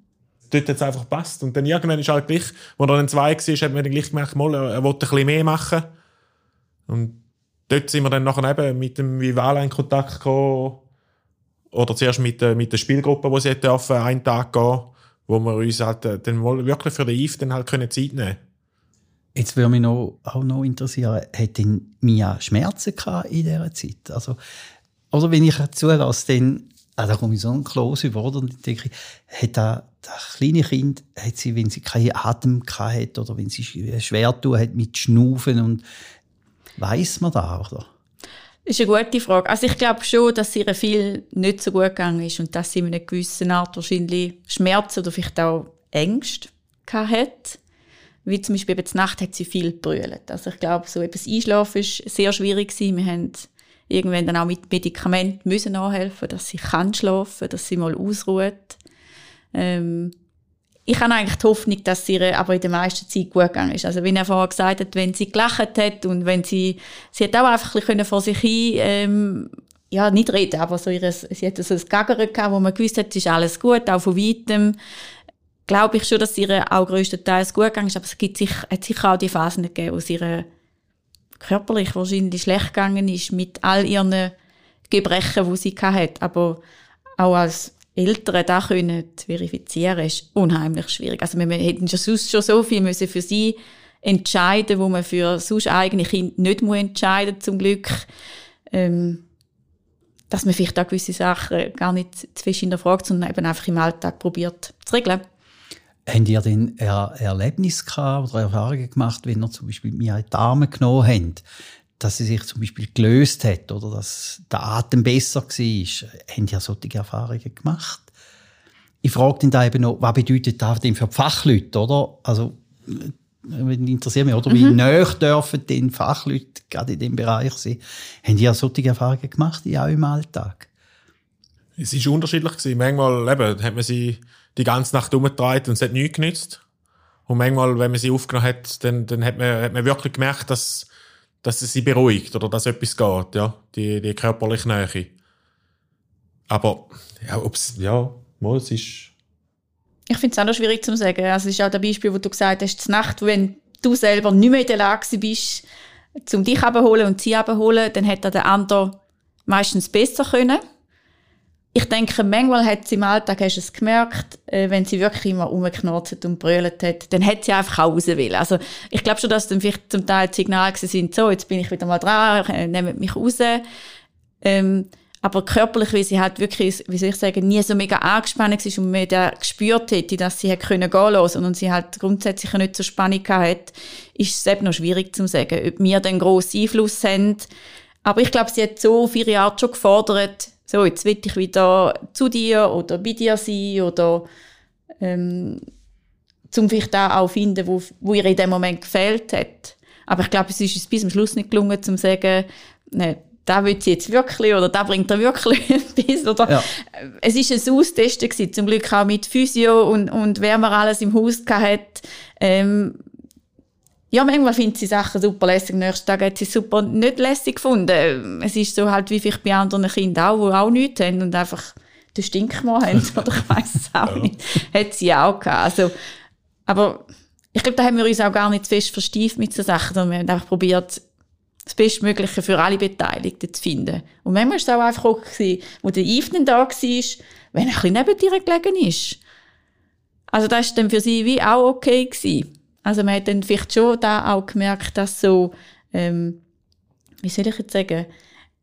dort es einfach gepasst. Und dann irgendwann ist halt gleich, wo er dann zwei war, hat man dann gleich gemerkt, mal, er wollte ein bisschen mehr machen. Und dort sind wir dann nachher eben mit dem Vivala in Kontakt gekommen. Oder zuerst mit, der, mit der Spielgruppe, wo sie dürfen, einen Tag gehen, wo wir uns halt äh, dann wirklich für den Eve dann halt können Zeit nehmen Jetzt würde mich noch, auch noch interessieren, hat denn Mia Schmerzen gehabt in dieser Zeit? Also, oder wenn ich zulasse, dann also da komme ich so ein Kloß über, oder? Und ich denke, hat das, das kleine Kind, hat sie, wenn sie keinen Atem hat oder wenn sie schwer tun hat mit Schnaufen und weiß man da, oder? Das ist eine gute Frage. Also ich glaube schon, dass ihr viel nicht so gut gegangen ist und dass sie in einer gewissen Art wahrscheinlich Schmerzen oder vielleicht auch Ängste hat. Wie zum Beispiel eben Nacht hat sie viel gebrüllt. Also ich glaube, so etwas Einschlafen ist sehr schwierig. Wir haben irgendwann dann auch mit Medikamenten müssen nachhelfen, dass sie kann schlafen, dass sie mal ausruht. Ähm, ich habe eigentlich die Hoffnung, dass sie aber in der meisten Zeit gut gegangen ist. Also, wie er vorher gesagt hat, wenn sie gelacht hat und wenn sie, sie hat auch einfach ein bisschen vor sich hin, ähm, ja, nicht reden, aber so ihres, sie hat so ein Gaggern gehabt, wo man gewusst hat, es ist alles gut, auch von weitem. Glaube ich schon, dass ihr auch größtenteils gut gegangen ist, aber es gibt sich, hat sicher auch die Phasen gegeben, wo sie körperlich wahrscheinlich schlecht gegangen ist mit all ihren Gebrechen, die sie hat. Aber auch als Eltern da können verifizieren, ist unheimlich schwierig. Also wir hätten schon sonst schon so viel müssen für sie entscheiden, wo man für sonst eigene Kinder nicht muss entscheiden zum Glück. Ähm, dass man vielleicht auch gewisse Sachen gar nicht zu fest hinterfragt, sondern eben einfach im Alltag probiert zu regeln. Habt ihr denn er Erlebnisse gehabt oder Erfahrungen gemacht, wenn ihr zum Beispiel mir die Arme genommen habt, dass sie sich zum Beispiel gelöst hat oder dass der Atem besser war? Habt ihr solche Erfahrungen gemacht? Ich frage dann da eben noch, was bedeutet das denn für die Fachleute, oder? Also, interessiert mich, oder? Mhm. Wie näher dürfen denn Fachleute gerade in diesem Bereich sein? Haben ihr solche Erfahrungen gemacht, ja auch im Alltag? Es ist unterschiedlich gewesen. Manchmal eben, hat man sie die ganze Nacht umgetragen und es hat nichts genützt. Und manchmal, wenn man sie aufgenommen hat, dann, dann hat, man, hat man wirklich gemerkt, dass, dass es sie beruhigt oder dass etwas geht, ja. Die, die körperliche Nähe. Aber, ja, ob's, ja, mal, es ist, Ich finde es auch noch schwierig zu sagen. Also, es ist auch das Beispiel, wo du gesagt hast, die Nacht, wenn du selber nicht mehr in der Lage bist, um dich abzuholen und sie abzuholen, dann hätte der andere meistens besser können. Ich denke, manchmal hat sie im Alltag, hast es gemerkt, äh, wenn sie wirklich immer rumgeknurzt und brüllt hat, dann hat sie einfach auch raus will. Also, ich glaube schon, dass dann vielleicht zum Teil Signale gewesen sind, so, jetzt bin ich wieder mal dran, äh, nehmt mich raus. Ähm, aber körperlich, wie sie halt wirklich, wie soll ich sagen, nie so mega angespannt war und man da gespürt hätte, dass sie hat können gehen lassen und sie halt grundsätzlich nicht so Spannung hat, ist es eben noch schwierig zu sagen, ob wir den grossen Einfluss haben. Aber ich glaube, sie hat so auf ihre Art schon gefordert, so, jetzt will ich wieder zu dir oder bei dir sein oder ähm, zum vielleicht da auch finden, wo, wo ihr in dem Moment gefehlt hat. Aber ich glaube, es ist uns bis zum Schluss nicht gelungen, zu sagen, ne, da will sie jetzt wirklich oder da bringt er wirklich etwas. Oder Ja. Es ist ein Austesten gewesen, zum Glück auch mit Physio und, und wer man alles im Haus hat. Ähm, ja, manchmal findet sie Sachen super lässig, nächsten Tag hat sie super nicht lässig gefunden. Es ist so halt wie vielleicht bei anderen Kindern auch, die auch nichts haben und einfach den Stinkmoor haben, oder ich weiss es auch nicht. Hat sie auch gehabt. Also, aber ich glaube, da haben wir uns auch gar nicht zu fest verstieft mit so Sachen, sondern wir haben einfach probiert, das Bestmögliche für alle Beteiligten zu finden. Und manchmal war es auch einfach auch, gewesen, wo der Yves dann da war, wenn er ein bisschen neben dir gelegen ist. Also das war dann für sie wie auch okay. Gewesen. Also man hat dann vielleicht schon da auch gemerkt, dass so, ähm, wie soll ich jetzt sagen,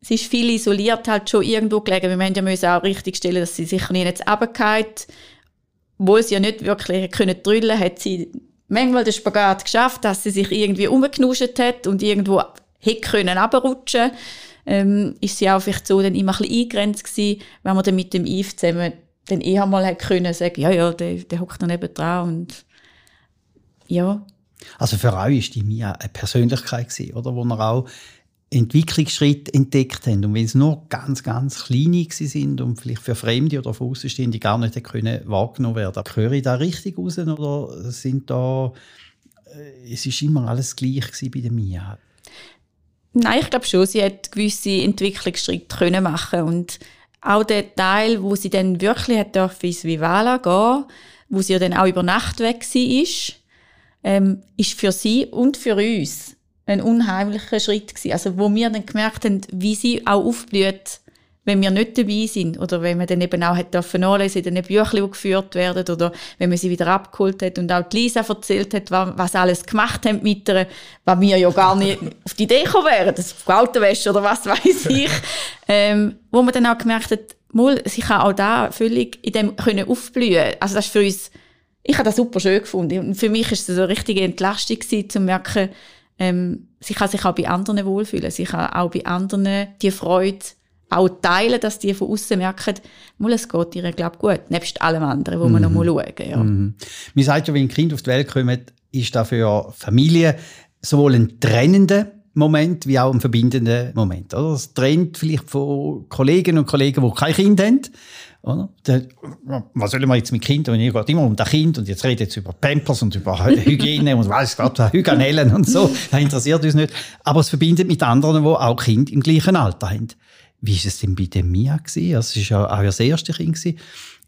es ist viel isoliert halt schon irgendwo gelegen. Wir müssen ja müssen auch richtig stellen, dass sie sicher nicht jetzt runtergefallen wo sie ja nicht wirklich können drüllen, hat sie manchmal den Spagat geschafft, dass sie sich irgendwie umgeknuscht hat und irgendwo hätte können runterrutschen. Ähm, ist sie auch vielleicht so dann immer ein bisschen eingegrenzt gewesen, wenn man dann mit dem Yves zusammen dann eher mal hat können sagen, ja, ja, der, der hockt da neben dran und ja. Also für euch ist die Mia eine Persönlichkeit gewesen, oder? Wo ihr auch Entwicklungsschritte entdeckt haben. Und wenn es nur ganz, ganz kleine sind und vielleicht für Fremde oder für Außenstehende gar nicht können wahrgenommen werden. Höre ich da richtig raus oder sind da, äh, es ist immer alles gleich gewesen bei der Mia? Nein, ich glaube schon, sie hat gewisse Entwicklungsschritte können machen und auch der Teil, wo sie dann wirklich hat dürfen ins Vivala gehen, wo sie ja dann auch über Nacht weg war, ist, ähm, ist für sie und für uns ein unheimlicher Schritt gewesen. Also wo wir dann gemerkt haben, wie sie auch aufblüht, wenn wir nicht dabei sind oder wenn man dann eben auch hat dürfen nachlesen in den Büchern, die geführt werden oder wenn man sie wieder abgeholt hat und auch die Lisa erzählt hat, was, alles gemacht haben mit ihr, was wir ja gar nicht auf die Idee gekommen wären, das Autowäsche oder was weiß ich, ähm, wo man dann auch gemerkt hat, mal, sie kann auch da völlig in dem können aufblühen. Also das ist für uns, ich habe das super schön gefunden und für mich ist es eine richtige Entlastung gewesen, zu merken, ähm, sie kann sich auch bei anderen wohlfühlen, sie kann auch bei anderen die Freude auch teilen, dass die von außen merken, mal, es geht ihr, glaube gut, nebst allem anderen, wo man noch mal schauen ja. Man sagt ja, wenn Kinder auf die Welt kommen, ist das für Familie sowohl ein trennender Moment wie auch ein verbindender Moment. Es trennt vielleicht von Kollegen und Kollegen, die kein Kind haben. Oder? Der, was sollen wir jetzt mit Kindern? Und ihr geht immer um das Kind und jetzt redet jetzt über Pampers und über Hygiene und weiß Gott, Hygienellen und so. Das interessiert uns nicht. Aber es verbindet mit anderen, die auch Kinder im gleichen Alter haben. Wie ist es denn bei der Mia gewesen? Also, es war ja auch das erste Kind. Gewesen.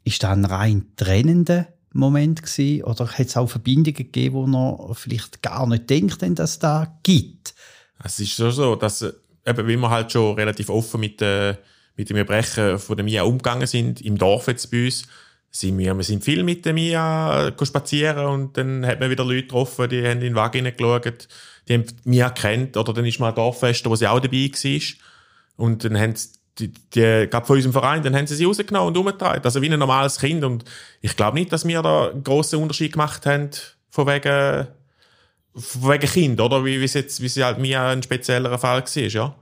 Ist das ein rein trennender Moment gewesen? Oder hat es auch Verbindungen gegeben, wo man vielleicht gar nicht denkt, dass es da gibt? Es ist schon so, dass, äh, eben, wie wir halt schon relativ offen mit, äh, mit dem Erbrechen von der Mia umgegangen sind, im Dorf jetzt bei uns, sind wir, wir sind viel mit der Mia äh, spazieren und dann hat man wieder Leute getroffen, die haben in den Wagen hineingeschaut, die haben Mia kennt oder dann ist mal ein Dorffest, wo sie auch dabei war. Und dann haben sie die, die, gerade von unserem Verein, dann haben sie sie rausgenommen und umgetragen. Also wie ein normales Kind. Und ich glaube nicht, dass wir da einen grossen Unterschied gemacht haben, von wegen, von wegen Kind, oder? Wie, wie es jetzt, wie es halt mir ein spezieller Fall war, ja.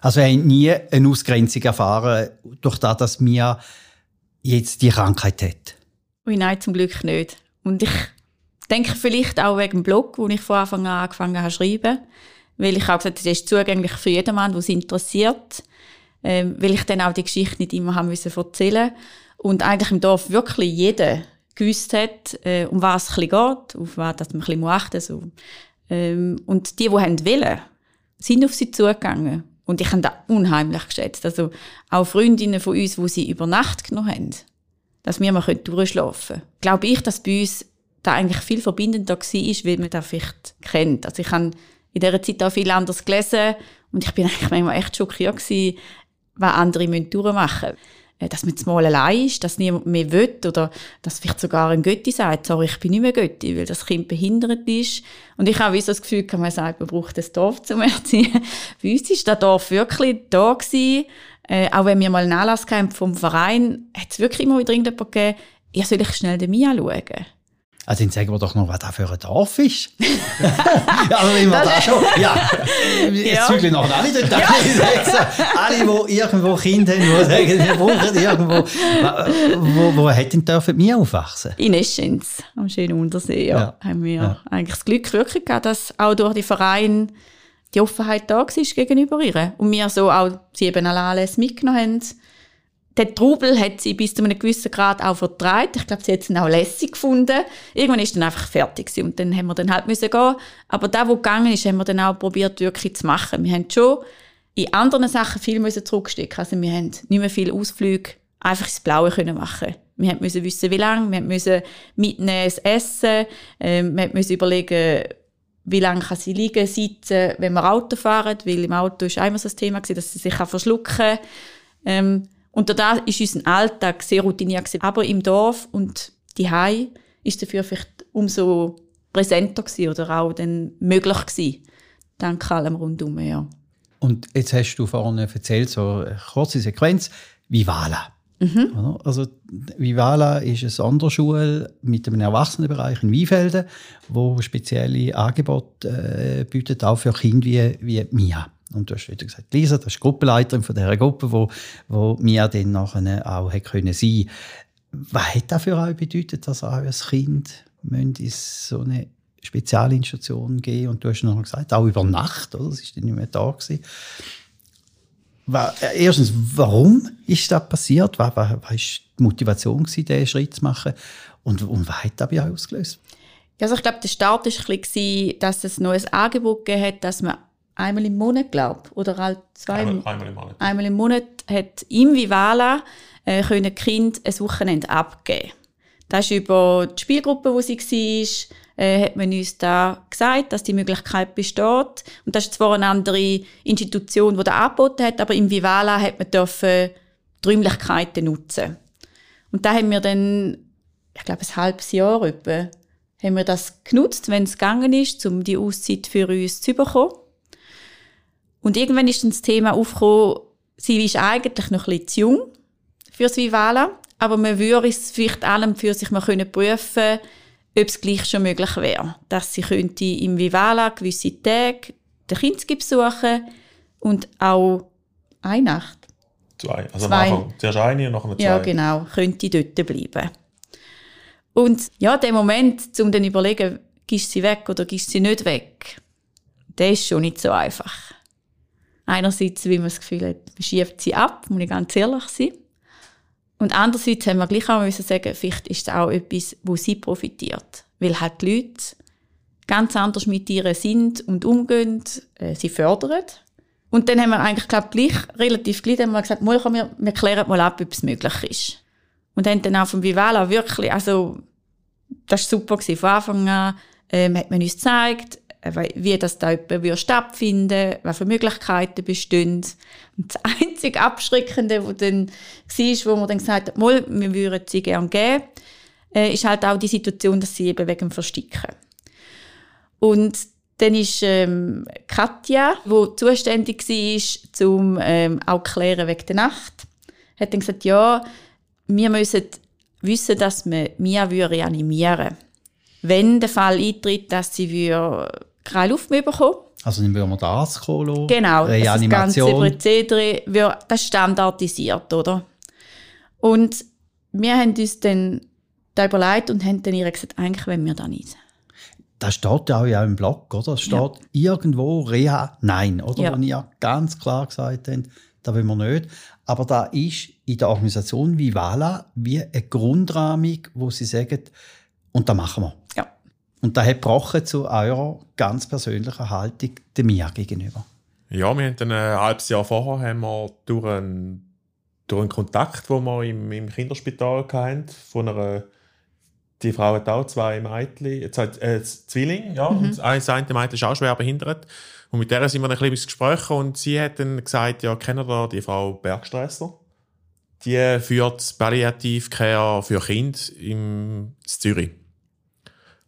Also, er hat nie eine Ausgrenzung erfahren, durch das, dass Mia jetzt die Krankheit hat. Ui, nein, zum Glück nicht. Und ich denke vielleicht auch wegen dem Blog, wo ich von Anfang an angefangen habe zu schreiben. Weil ich auch gesagt habe, es ist zugänglich für jedermann, der es interessiert. ähm, weil ich dann auch die Geschichte nicht immer haben müssen erzählen und eigentlich im Dorf wirklich jeder gewusst hat, äh, um was es geht, auf was dass man ein bisschen achten so. Ähm, und die, die haben wollen, sind auf sie zugegangen. Und ich habe das unheimlich geschätzt. Also auch Freundinnen von uns, die sie über Nacht genommen haben, dass wir mal durchschlafen können. Glaube ich, dass bei uns da eigentlich viel verbindender war, weil man das vielleicht kennt. Also ich habe in dieser Zeit auch viel anders gelesen und ich bin eigentlich manchmal echt schockiert was andere durchmachen müssen. Äh, dass man mal allein ist, dass niemand mehr will oder dass vielleicht sogar ein Götti sagt, sorry, ich bin nicht mehr Götti, weil das Kind behindert ist. Und ich habe wie so das Gefühl, man sagt, man braucht das Dorf zum Erziehen. Bei uns ist das Dorf wirklich da gewesen. Äh, auch wenn wir mal einen Anlass vom Verein, hat es wirklich immer wieder irgendjemand gegeben, ja, soll ich schnell den Mia schauen? Also dann sagen wir doch noch, was das für ein Dorf ist. also wenn wir da schon, ja, jetzt ja. zügle noch alle dort ja. Alle, die irgendwo Kinder haben, die sagen, wir brauchen irgendwo. Wo, wo hat denn dürfen wir aufwachsen? In Eschenz, am schönen Untersee, ja. ja. Haben wir ja. eigentlich das Glück wirklich gehabt, dass auch durch die Vereine die Offenheit da war gegenüber ihr. Und wir so auch sieben Anlässe mitgenommen haben der Trubel hat sie bis zu einem gewissen Grad auch vertreibt. Ich glaube, sie hat es auch lässig gefunden. Irgendwann ist dann einfach fertig und dann haben wir dann halt müssen gehen. Aber da, wo gegangen ist, haben wir dann auch probiert wirklich zu machen. Wir haben schon in anderen Sachen viel müssen zurückstecken. Also wir haben nicht mehr viele Ausflüge einfach ins Blaue können machen. Wir mussten wissen, wie lange. Wir mussten mitnehmen, das Essen. Ähm, wir mussten überlegen, wie lange kann sie liegen, sitzen, wenn wir Auto fahren, weil im Auto ist einmal so das Thema dass sie sich verschlucken kann. Ähm, und da ist unser Alltag sehr routiniert Aber im Dorf und die Hai ist dafür vielleicht umso präsenter gewesen oder auch dann möglich gewesen. Dank allem rundum, ja. Und jetzt hast du vorhin erzählt, so eine kurze Sequenz, Vivala. Mhm. Also Vivala ist eine Sonderschule mit einem Erwachsenenbereich in Weinfelden, wo spezielle Angebote äh, bietet, auch für Kinder wie, wie Mia. Und du hast wieder gesagt, Lisa, das ist Gruppenleiterin von dieser Gruppe, wo, wo mir dann nachher auch hätte können sein Was hat das für euch bedeutet, dass auch als Kind in so eine Spezialinstitution gehen und du hast noch gesagt, auch über Nacht, oder? Das ist dann nicht mehr da gewesen. Äh, erstens, warum ist das passiert? Was, ist die Motivation gewesen, diesen Schritt zu machen? Und, und was hat das bei euch ausgelöst? Also ich glaube, der Start war ein dass es ein neues Angebot hat, dass man einmal im Monat, glaube oder halt zwei einmal, einmal, im Monat. Einmal im Monat hat im Vivala äh, können Kind ein Wochenende abgeben. Das ist über die Spielgruppe, wo sie war, äh, hat man uns da gesagt, dass die Möglichkeit besteht. Und das ist zwar eine andere Institution, die das angeboten hat, aber im Vivala hat man dürfen die Räumlichkeiten nutzen. Und da haben wir dann, ich glaube, ein halbes Jahr etwa, haben wir das genutzt, wenn es gegangen ist, um die Auszeit für uns zu bekommen. Und irgendwann ist dann das Thema aufgekommen, sie ist eigentlich noch ein bisschen zu jung für das Vivala, aber man würde es vielleicht allem für sich mal können prüfen ob es gleich schon möglich wäre, dass sie könnte im Vivala gewisse Tage den Kind besuchen und auch eine Nacht. Zwei. Also zwei. am Anfang zuerst eine und nachher zwei. Ja, genau. Könnte dort bleiben. Und ja, der Moment, um dann zu überlegen, gehst sie weg oder gehst sie nicht weg, der ist schon nicht so einfach. Einerseits, wie man das Gefühl hat, man schiebt sie ab, muss ich ganz ehrlich sein. Und andererseits haben wir gleich auch müssen sagen, vielleicht ist es auch etwas, wo sie profitiert. Weil halt die Leute ganz anders mit ihr sind und umgehen, äh, sie fördern. Und dann haben wir eigentlich, glaube gleich, relativ gleich haben wir gesagt, mal, wir, wir klären mal ab, ob es möglich ist. Und haben dann auch vom Vivala wirklich, also, das war super gewesen. Von Anfang an, ähm, hat man uns gezeigt, wie das da stattfinden was für Möglichkeiten bestehen. Und das einzige Abschreckende, was dann war, wo man dann gesagt hat, mal, wir würden sie gerne geben, äh, ist halt auch die Situation, dass sie eben wegen Versticken. Und dann ist ähm, Katja, die zuständig war, um ähm, auch klären wegen der Nacht, hat dann gesagt, ja, wir müssen wissen, dass wir Mia animieren würde. Wenn der Fall eintritt, dass sie keine Luft mehr bekommen. Also dann würden wir Arzt kommen Genau, Reanimation. das ganze Prozedere, das ist standardisiert, oder? Und wir haben uns dann da überlegt und haben dann ihr gesagt, eigentlich wollen wir da nicht. Das steht ja auch im Blog, oder? Es steht ja. irgendwo Reha, nein, oder? Ja. Wo ihr ganz klar gesagt habt, das wollen wir nicht. Aber da ist in der Organisation wie Vala wie eine Grundrahmung, wo sie sagen, und da machen wir. Ja. Und da hat gebrochen zu eurer ganz persönlichen Haltung dem mir gegenüber. Ja, wir haben dann ein halbes Jahr vorher haben wir durch einen, durch einen Kontakt, den wir im, im Kinderspital hatten, von einer die Frau hat auch zwei Mädchen, zwei äh, Zwillinge, ja, mhm. und ein, eine Mädchen ist auch schwer behindert. Und mit der sind wir ein bisschen ins Gespräch und sie hat dann gesagt, ja, kennen ihr die Frau Bergstresser? Die führt Palliativcare für Kinder in Zürich.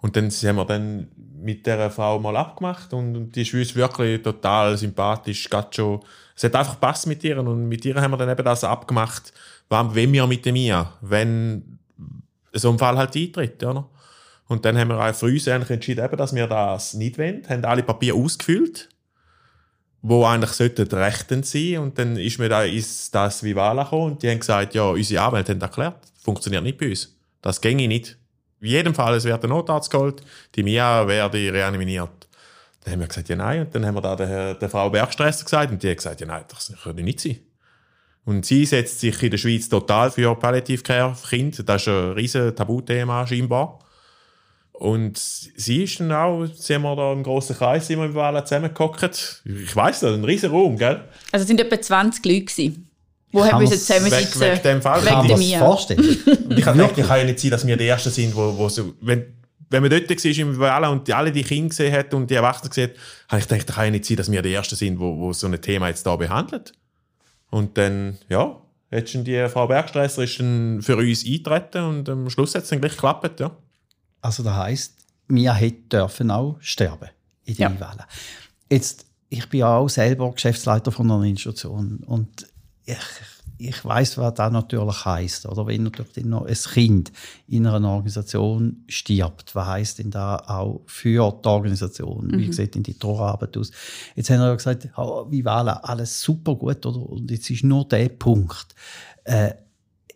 Und dann haben wir dann mit dieser Frau mal abgemacht und, und die ist uns wirklich total sympathisch, gerade schon. Es hat einfach Pass mit ihr und mit ihr haben wir dann eben das abgemacht, wenn wir mit dem ihr, wenn so ein Fall halt eintritt, ja. Und dann haben wir auch uns eigentlich entschieden, eben, dass wir das nicht wollen, haben alle Papiere ausgefüllt, wo eigentlich sollten rechtend sein und dann ist mir da ist das Vivala gekommen und die haben gesagt, ja, unsere Anwälte haben erklärt, funktioniert nicht bei uns. Das ginge nicht. In jedem Fall, es wird ein Notarzt geholt, die Mia werde reanimiert. Dann haben wir gesagt, ja nein. Und dann haben wir da der, der Frau Bergstresser gesagt und die hat gesagt, ja nein, das könnte nicht sein. Und sie setzt sich in der Schweiz total für Palliative Care für Kinder. Das ist ein riesen Tabuthema scheinbar. Und sie ist dann auch, sind wir da im grossen Kreis immer über alle zusammengehockt. Ich weiss das, ein riesen Raum, gell? Also es sind etwa 20 Leute gewesen. Wo haben wir zusammensitzen? Weg, weg dem Fall. Kann man sich vorstellen. und ich habe gedacht, ich kann ja nicht sein, dass wir die Ersten sind, wo, wo so, wenn, wenn man dort war im Wala und die, alle die Kinder gesehen hat und die Erwachsenen gesehen hat, habe ich gedacht, das kann ja nicht sein, dass wir die Ersten sind, wo, wo so ein Thema jetzt da behandelt. Und dann, ja, jetzt die Frau Bergstresser ist dann für uns eintreten und am Schluss hat es dann gleich geklappt, ja. Also das heisst, wir hätten dürfen auch sterben in den ja. Wellen. Jetzt, ich bin ja auch selber Geschäftsleiter von einer Institution und ich, weiß, was das natürlich heißt, oder wenn natürlich noch ein Kind in einer Organisation stirbt, was heißt denn da auch für die Organisation? Mhm. Wie sieht denn die Trauerarbeit aus? Jetzt haben wir ja gesagt, oh, wie war alles super gut, oder? Und jetzt ist nur der Punkt. Äh,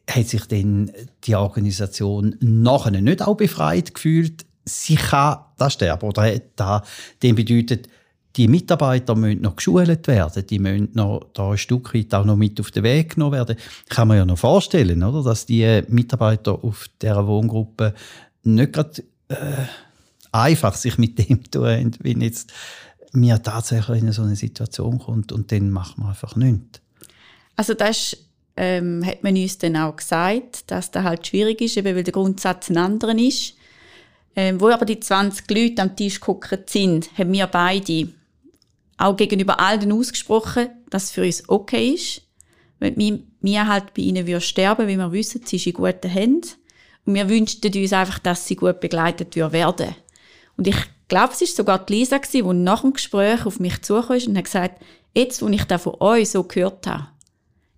hat sich denn die Organisation nachher nicht auch befreit gefühlt? Sie kann da sterben oder hat da dem bedeutet, die Mitarbeiter müssen noch geschult werden, die müssen noch da ein Stück weit auch noch mit auf den Weg genommen werden. Kann man ja noch vorstellen, oder, dass die Mitarbeiter auf dieser Wohngruppe nicht gerade äh, einfach sich mit dem tun, wenn jetzt mir tatsächlich in so eine Situation kommt und dann macht man einfach nichts. Also das ähm, hat man uns dann auch gesagt, dass das halt schwierig ist, eben weil der Grundsatz ein anderer ist. Ähm, wo aber die 20 Leute am Tisch geguckt sind, haben wir beide auch gegenüber allen ausgesprochen, dass es für uns okay ist. Wenn wir, halt bei ihnen würden sterben, wie wir wissen, sie ist in guten Händen. Und wir wünschten uns einfach, dass sie gut begleitet werden. Und ich glaube, es war sogar die Lisa, die nach dem Gespräch auf mich zukam und hat gesagt, jetzt, wo ich da von euch so gehört habe,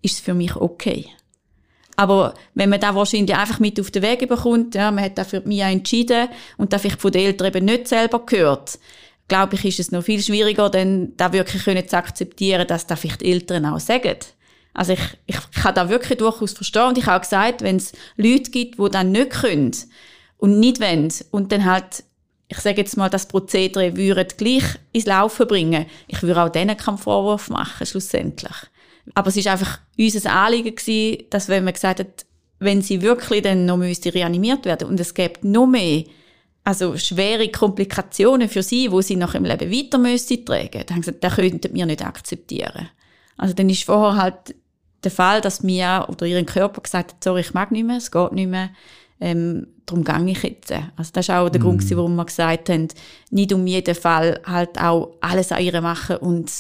ist es für mich okay. Aber wenn man da wahrscheinlich einfach mit auf den Weg bekommt, ja, man hat da für mich entschieden und da vielleicht von den Eltern eben nicht selber gehört, glaube ich, ist es noch viel schwieriger, denn da wirklich zu akzeptieren, dass da vielleicht Eltern auch sagen. Also ich, ich kann da wirklich durchaus verstehen und ich habe auch gesagt, wenn es Leute gibt, die dann nicht können und nicht wollen und dann halt, ich sage jetzt mal, das Prozedere würden gleich ins Laufen bringen, ich würde auch denen keinen Vorwurf machen, schlussendlich. Aber es ist einfach unser Anliegen gewesen, dass wenn man gesagt hat, wenn sie wirklich dann noch müsste reanimiert werden und es gibt noch mehr also schwere Komplikationen für sie, wo sie nach im Leben weiter müssen tragen, dann haben sie gesagt, das könnten wir nicht akzeptieren. Also dann ist vorher halt der Fall, dass mir oder ihren Körper gesagt hat, sorry, ich mag nicht mehr, es geht nicht mehr, ähm, darum gehe ich jetzt. Also das ist auch der mm. Grund, warum wir gesagt haben, nicht um jeden Fall halt auch alles an ihr machen und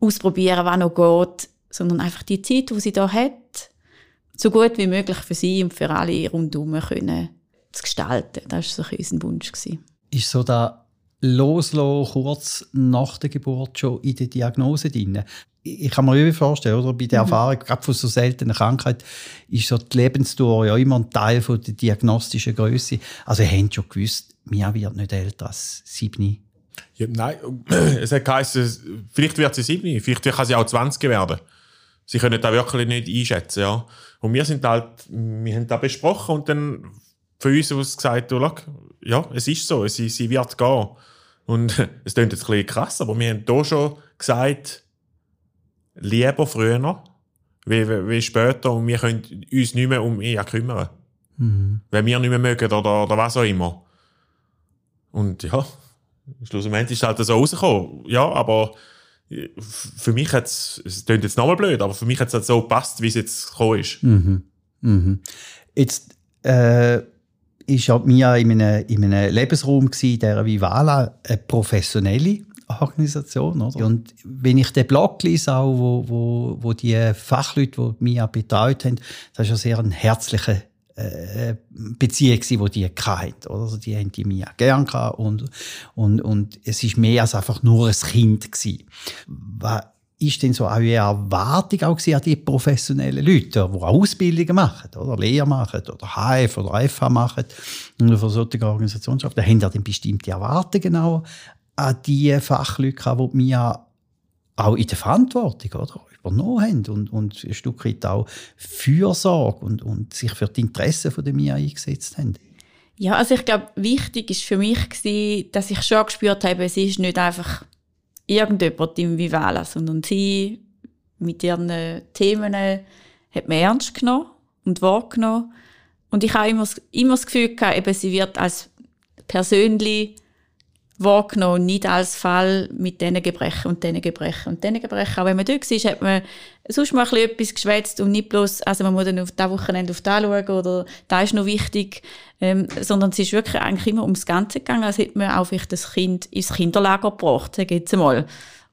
ausprobieren, was noch geht, sondern einfach die Zeit, die sie da hat, so gut wie möglich für sie und für alle rundherum können zu gestalten. Das war so unser Wunsch. Gewesen. Ist so da Loslassen kurz nach der Geburt schon in der Diagnose drin? Ich kann mir irgendwie vorstellen, oder? bei der mhm. Erfahrung, gerade von so seltenen Krankheit, ist so die Lebensdauer ja immer ein Teil von der diagnostischen Größe. Also, ihr habt schon gewusst, mir wird nicht älter als sieben. Ja, nein, es hat geheißen, vielleicht wird sie sieben, vielleicht kann sie auch 20 werden. Sie können das wirklich nicht einschätzen, ja. Und wir sind halt, wir haben das besprochen und dann für uns aus gesagt, du, look, ja, es ist so, sie, sie wird gehen. Und es klingt jetzt ein bisschen krass, aber wir haben hier schon gesagt, lieber früher, wie, wie, wie später und wir können uns nicht mehr um ihn kümmern. Mhm. Wenn wir nicht mehr mögen oder, oder was auch immer. Und ja, schlussendlich ist es halt so rausgekommen. Ja, aber für mich hat es, es klingt jetzt nochmal blöd, aber für mich hat es halt so gepasst, wie es jetzt gekommen ist. Mhm. Mhm. Jetzt äh, ist ja Mia in einem, in einem Lebensraum gewesen, der Vivala eine professionelle Organisation. Oder? Und wenn ich den Blog lese, auch, wo, wo, wo die Fachleute, die Mia betreut haben, das ist ja sehr ein herzlicher äh, Beziehung die die hatten. Oder? Also die haben die Mia gern gehabt und, und, und es ist mehr als einfach nur ein Kind gewesen. Was ist denn so eure Erwartung auch an die professionellen Leute, die auch Ausbildungen machen, oder Lehre machen, oder HF oder FH machen, und für solche Organisationen da haben ja dann bestimmte Erwartungen auch an die Fachleute, die Mia auch in der Verantwortung, oder? übernommen haben und, und ein Stück weit auch Fürsorge und, und sich für die Interessen der MIA eingesetzt haben. Ja, also ich glaube, wichtig ist für mich gewesen, dass ich schon gespürt habe, es ist nicht einfach irgendjemand im Vivala, sondern sie mit ihren Themen hat man ernst genommen und wahrgenommen. Und ich habe immer, immer das Gefühl gehabt, eben, sie wird als persönlich wahrgenommen, nicht als Fall mit diesen Gebrechen und diesen Gebrechen und diesen Gebrechen. Auch wenn man dort war, hat man sonst mal etwas geschwätzt und nicht bloß, also man muss dann auf das Wochenende auf das schauen oder da ist noch wichtig, ähm, sondern es ist wirklich eigentlich immer ums Ganze gegangen, als hätte man auch vielleicht das Kind ins Kinderlager gebracht, sage jetzt einmal,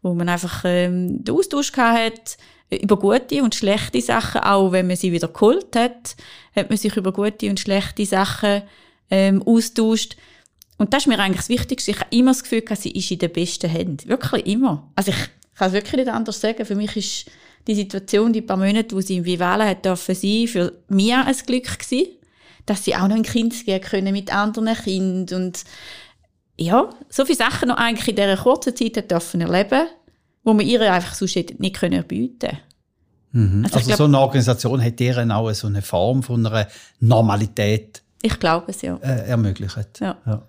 wo man einfach ähm, den Austausch hat über gute und schlechte Sachen, auch wenn man sie wieder geholt hat, hat man sich über gute und schlechte Sachen ähm, austauscht. Und das ist mir eigentlich das Wichtigste. Ich habe immer das Gefühl, sie ist in den besten Händen. Wirklich immer. Also ich kann es wirklich nicht anders sagen. Für mich ist die Situation, die paar Monate, wo sie im Vivale hat dürfen sein, für mich ein Glück gewesen, dass sie auch noch ein Kind gehen können mit anderen Kindern und ja, so viele Sachen noch eigentlich in dieser kurzen Zeit hat dürfen erleben, wo man ihr einfach sonst nicht können bieten mhm. Also, also glaub, so eine Organisation hat ihr auch so eine Form von einer Normalität ich glaube es, ja. Äh, ermöglicht. Ja. ja.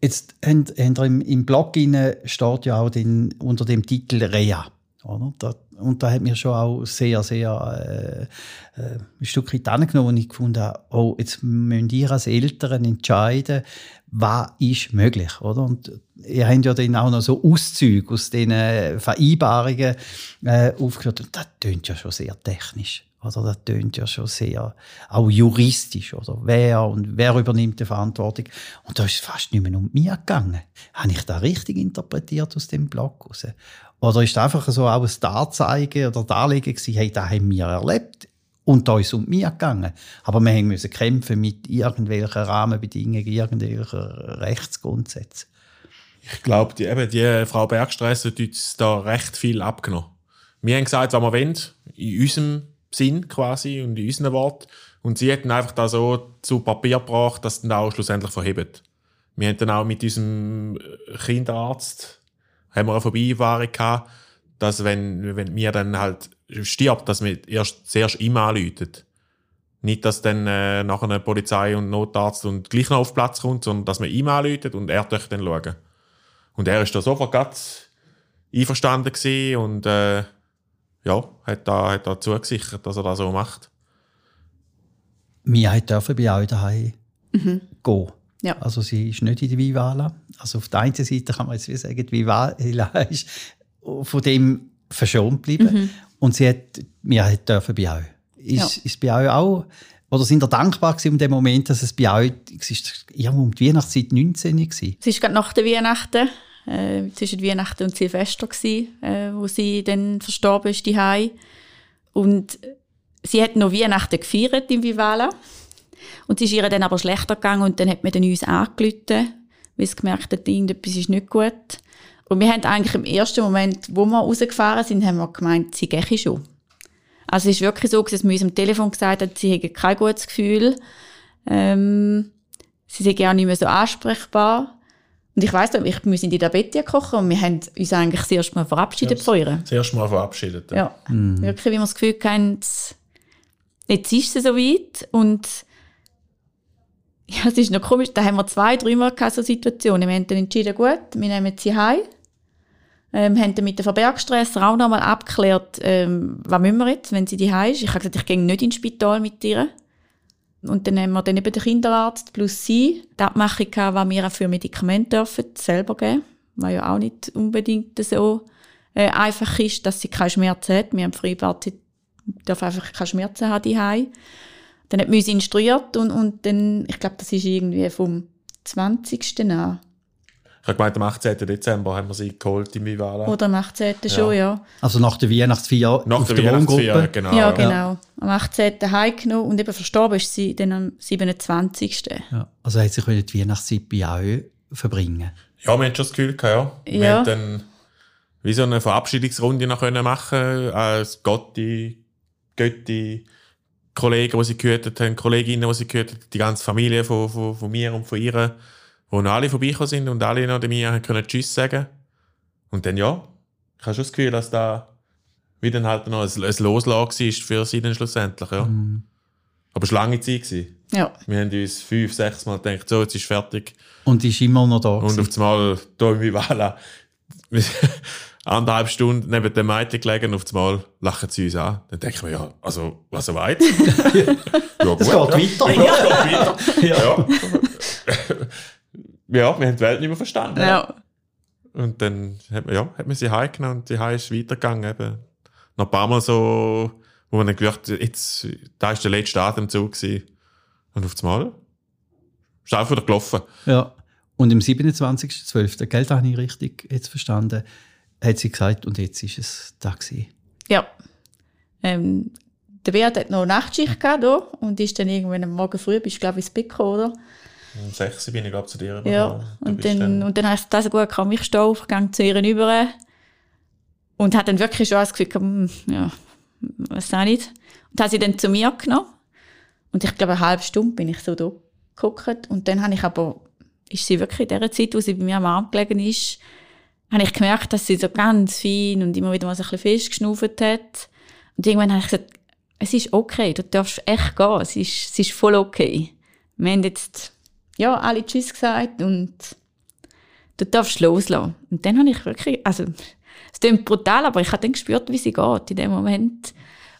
Jetzt haben, haben im, im Blog steht ja auch den, unter dem Titel Rea. Oder? Da, und da hat mir schon auch sehr, sehr äh, äh, ein Stück weit angenommen und ich gefunden oh, jetzt müsst ihr als Eltern entscheiden, was ist möglich. Oder? Und ihr habt ja dann auch noch so Auszüge aus diesen Vereinbarungen äh, aufgeführt und das klingt ja schon sehr technisch. Oder das tönt ja schon sehr auch juristisch. Oder wer und wer übernimmt die Verantwortung? Und da ist es fast nicht mehr um mich gegangen. Habe ich da richtig interpretiert aus dem Blog raus? Oder ist es einfach so auch ein Darzeigen oder Darlegen gewesen, hey, das haben wir erlebt und da ist es um mich gegangen. Aber wir müssen kämpfen mit irgendwelchen Rahmenbedingungen, irgendwelchen Rechtsgrundsätzen. Ich glaube, die, eben, die Frau Bergstrasse hat uns da recht viel abgenommen. Wir haben gesagt, was wir wollen, in unserem Sinn quasi und in unseren Worten. Und sie hätten einfach da so zu Papier gebracht, dass dann auch schlussendlich verhebt. Wir haben dann auch mit unserem Kinderarzt haben wir eine Vorbeifahrung gehabt, dass wenn, wenn mir dann halt stirbt, dass wir erst zuerst ihm anrufen. Nicht, dass dann äh, nachher eine Polizei und Notarzt und gleich noch auf Platz kommt, sondern dass man ihm anrufen und er dann schauen. Und er ist da sofort ganz einverstanden gewesen und äh, ja, hat da, hat da zugesichert, dass er das so macht. Wir dürfen bei euch daheim mhm. gehen. Ja. Also sie ist nicht in der Vivala. Also auf der einen Seite kann man jetzt wie sagen, die Vivala ist von dem verschont geblieben. Mhm. Und sie hat, wir dürfen bei euch. Ist, ja. ist bei euch auch, oder sind ihr dankbar gewesen um den Moment, dass es bei euch, es ist irgendwo um die Weihnachtszeit 19 war? Es ist gerade nach der Weihnachten äh, zwischen Weihnachten und Silvester gewesen, äh, wo sie dann verstorben ist die und sie hat noch Weihnachten gefeiert im Vivala und es ist ihr dann aber schlechter gegangen und dann hat man dann uns angerufen, weil sie gemerkt hat, irgendetwas ist nicht gut. Und wir haben eigentlich im ersten Moment, wo wir rausgefahren sind, haben wir gemeint, sie gehe schon. Also es ist wirklich so, dass man uns am Telefon gesagt hat, sie hätten kein gutes Gefühl. Ähm, sie sind auch nicht mehr so ansprechbar. Und ich weiss ich, wir sind in der Bett kochen und wir haben uns eigentlich das erste Mal verabschiedet ja, von ihr. Das erste Mal verabschiedet. Ja, ja. Mhm. wirklich, wie wir das Gefühl hatten, jetzt ist sie soweit und ja, es ist noch komisch, da haben wir zwei, dreimal so Situationen. Wir haben dann entschieden, gut, wir nehmen sie heim. Ähm, haben dann mit der Verbergstresser auch nochmal abgeklärt, ähm, was müssen wir jetzt, wenn sie die ist. Ich habe gesagt, ich gehe nicht ins Spital mit ihr. Und dann haben wir dann eben den Kinderarzt plus sie die Abmachung gehabt, was wir auch für Medikamente dürfen selber geben. Was ja auch nicht unbedingt so äh, einfach ist, dass sie keine Schmerzen hat. Wir haben vereinbart, sie darf einfach keine Schmerzen haben die Dann hat man uns instruiert und, und dann, ich glaube, das ist irgendwie vom 20. an. Ich habe gemeint, am 18. Dezember haben wir sie geholt im Vivala. Oder am 18. Ja. schon, ja. Also nach der Weihnachtsfeier nach der, der Weihnachtsfeier, genau. Ja, genau. Ja. Am 18. heimgenommen und eben verstorben ist sie dann am 27. Ja. Also hat sich die Weihnachtszeit bei auch verbringen Ja, wir haben schon das Gefühl gehabt, ja. Wir haben dann wie so eine Verabschiedungsrunde noch können machen als Gotti, Götti, Kollegen, die sie gehütet haben, Kolleginnen, die sie gehütet haben, die ganze Familie von, von, von mir und von ihr wo noch alle vorbeigekommen sind und alle noch mir können Tschüss sagen. Und dann ja, ich habe schon das Gefühl, dass da wie dann halt noch ein, ein Loslagen ist für sie dann schlussendlich, ja. Mhm. Aber es war lange Zeit. Gewesen. Ja. Wir haben uns fünf, sechs Mal gedacht, so, jetzt ist fertig. Und ist immer noch da. Und auf einmal, da im Vivala, anderthalb Stunden neben dem Mädchen gelegen und auf einmal lachen sie uns an. Dann denke ich mir, ja, also, was so weit? ja, gut. Es geht weiter. Ja, es geht weiter. ja. ja ja, wir haben die Welt nicht mehr verstanden. Ja. Und dann hat man, ja, hat man sie heimgenommen und die Heim ist weitergegangen. Eben. Noch ein paar Mal so, wo man dann gedacht jetzt, da war der letzte Atemzug gewesen. Und auf einmal ist einfach wieder gelaufen. Ja. Und am 27.12., gell, habe ich richtig jetzt verstanden, hat sie gesagt, und jetzt ist es da gewesen. Ja. Ähm, der Beat hat noch Nachtschicht gehabt hier, und ist dann irgendwann am Morgen früh, bist glaube ich, ins Bett gekommen, oder? Um 6 bin ich, glaube zu dir Ja, und dann, dann, und dann habe ich das gut, kann ich stehen auf, gehe zu ihr rüber und hat dann wirklich schon das Gefühl, hm, ja, weiß auch nicht. Und habe sie dann zu mir genommen und ich glaube, eine halbe Stunde bin ich so da geguckt und dann habe ich aber, ist sie wirklich in der Zeit, wo sie bei mir am Arm gelegen ist, habe ich gemerkt, dass sie so ganz fein und immer wieder mal so ein bisschen festgeschnauft hat. Und irgendwann habe ich gesagt, es ist okay, du darfst echt gehen, es ist, es ist voll okay. Wir haben jetzt ja, alle Tschüss gesagt und du darfst loslassen. Und dann habe ich wirklich, also, es klingt brutal, aber ich habe dann gespürt, wie sie geht in dem Moment.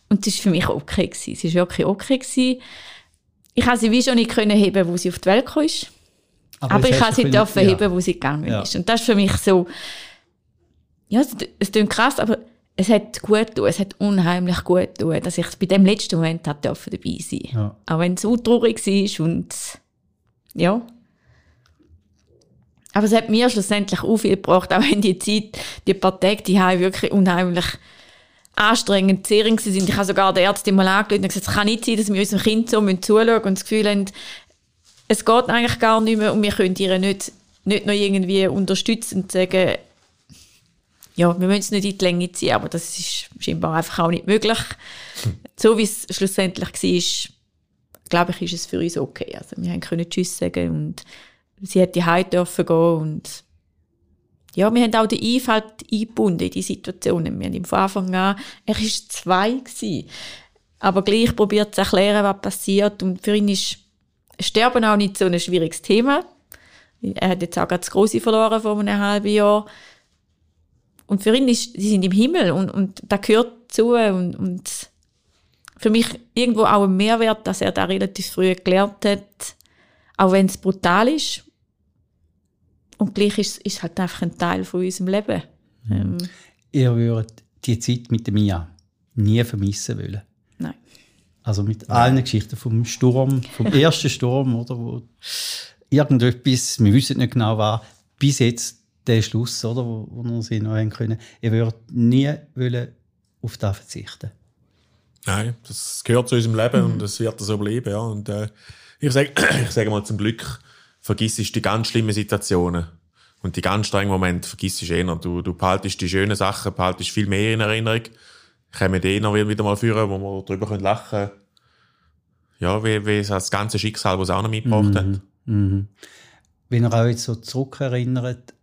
Und es war für mich okay. Gewesen. Es war wirklich okay. Gewesen. Ich habe sie wie schon nicht können heben, wo sie auf die Welt kam. Aber, aber ich habe sie dürfen ja. heben, wo sie gegangen ja. ist. Und das ist für mich so, ja, es, es klingt krass, aber es hat gut getan, es hat unheimlich gut getan, dass ich bei dem letzten Moment dabei sein durfte. Ja. Auch wenn es so traurig war und ja. Aber es hat mir schlussendlich auch viel gebracht, auch wenn die Zeit, die paar Tage, die haben wirklich unheimlich anstrengend Serien sind. Ich habe sogar der Ärztin mal angeschaut und gesagt, es kann nicht sein, dass wir unserem Kind so zuschauen und das Gefühl haben, es geht eigentlich gar nicht mehr und wir können ihr nicht, nicht noch irgendwie unterstützen und sagen, ja, wir müssen es nicht in die Länge ziehen, aber das ist scheinbar einfach auch nicht möglich. So wie es schlussendlich war, glaube ich, ist es für uns okay. Also wir können Tschüss sagen und sie hätte heim dürfen gehen und ja, wir haben auch den Einfall eingebunden in die Situationen. Wir haben von Anfang an, er war zwei gewesen, aber gleich probiert zu erklären, was passiert und für ihn ist Sterben auch nicht so ein schwieriges Thema. Er hat jetzt auch ganz große verloren vor einem halben Jahr. Und für ihn ist, sie sind im Himmel und, und da gehört zu und, und für mich irgendwo auch ein Mehrwert, dass er da relativ früh gelernt hat, auch wenn es brutal ist. Und gleich ist es halt einfach ein Teil von unserem Leben. Ähm. Ihr würdet die Zeit mit Mia nie vermissen wollen? Nein. Also mit allen Geschichten vom Sturm, vom ersten Sturm, oder, wo irgendetwas, wir wissen nicht genau was, bis jetzt der Schluss, oder, wo, wo wir sie noch haben können. Ihr würdet nie wollen auf das verzichten Nein, das gehört zu unserem Leben mhm. und das wird so bleiben. Ja. Und, äh, ich sage ich sag mal zum Glück, vergiss die ganz schlimmen Situationen und die ganz strengen Momente vergiss du eher. Du, du behaltest die schönen Sachen, behaltest viel mehr in Erinnerung. Kommen die noch wieder mal führen, wo wir darüber lachen können. Ja, wie, wie das ganze Schicksal, das es auch noch mitgebracht mhm. hat. Mhm. Wenn ihr euch jetzt so zurückerinnert,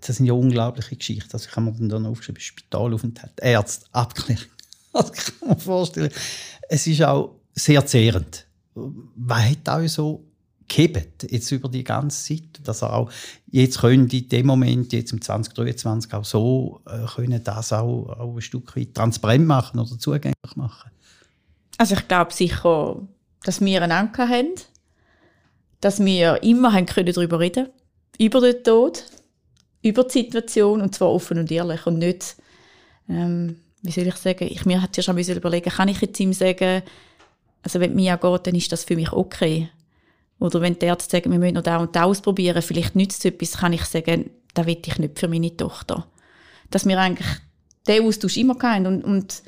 das sind ja unglaubliche Geschichten. Also ich habe mir dann aufgeschrieben, Spitalaufenthalt, Ärzte, Abklärung, Das kann man vorstellen. Es ist auch sehr zehrend. Was hat euch so gehebt, jetzt über die ganze Zeit, dass er auch jetzt können in dem Moment, jetzt im 2023 auch so äh, können das auch, auch ein Stück weit transparent machen oder zugänglich machen? Also ich glaube sicher, dass wir einen Anker haben, dass wir immer haben können darüber reden über den Tod, über die Situation und zwar offen und ehrlich und nicht, ähm, wie soll ich sagen, ich mir hatte ja schon überlegen, kann ich jetzt ihm sagen, also wenn Mia geht, dann ist das für mich okay. Oder wenn die Ärzte sagen, wir müssen noch da und da ausprobieren, vielleicht nützt es etwas, kann ich sagen, das will ich nicht für meine Tochter. Dass wir eigentlich den Austausch immer hatten und, und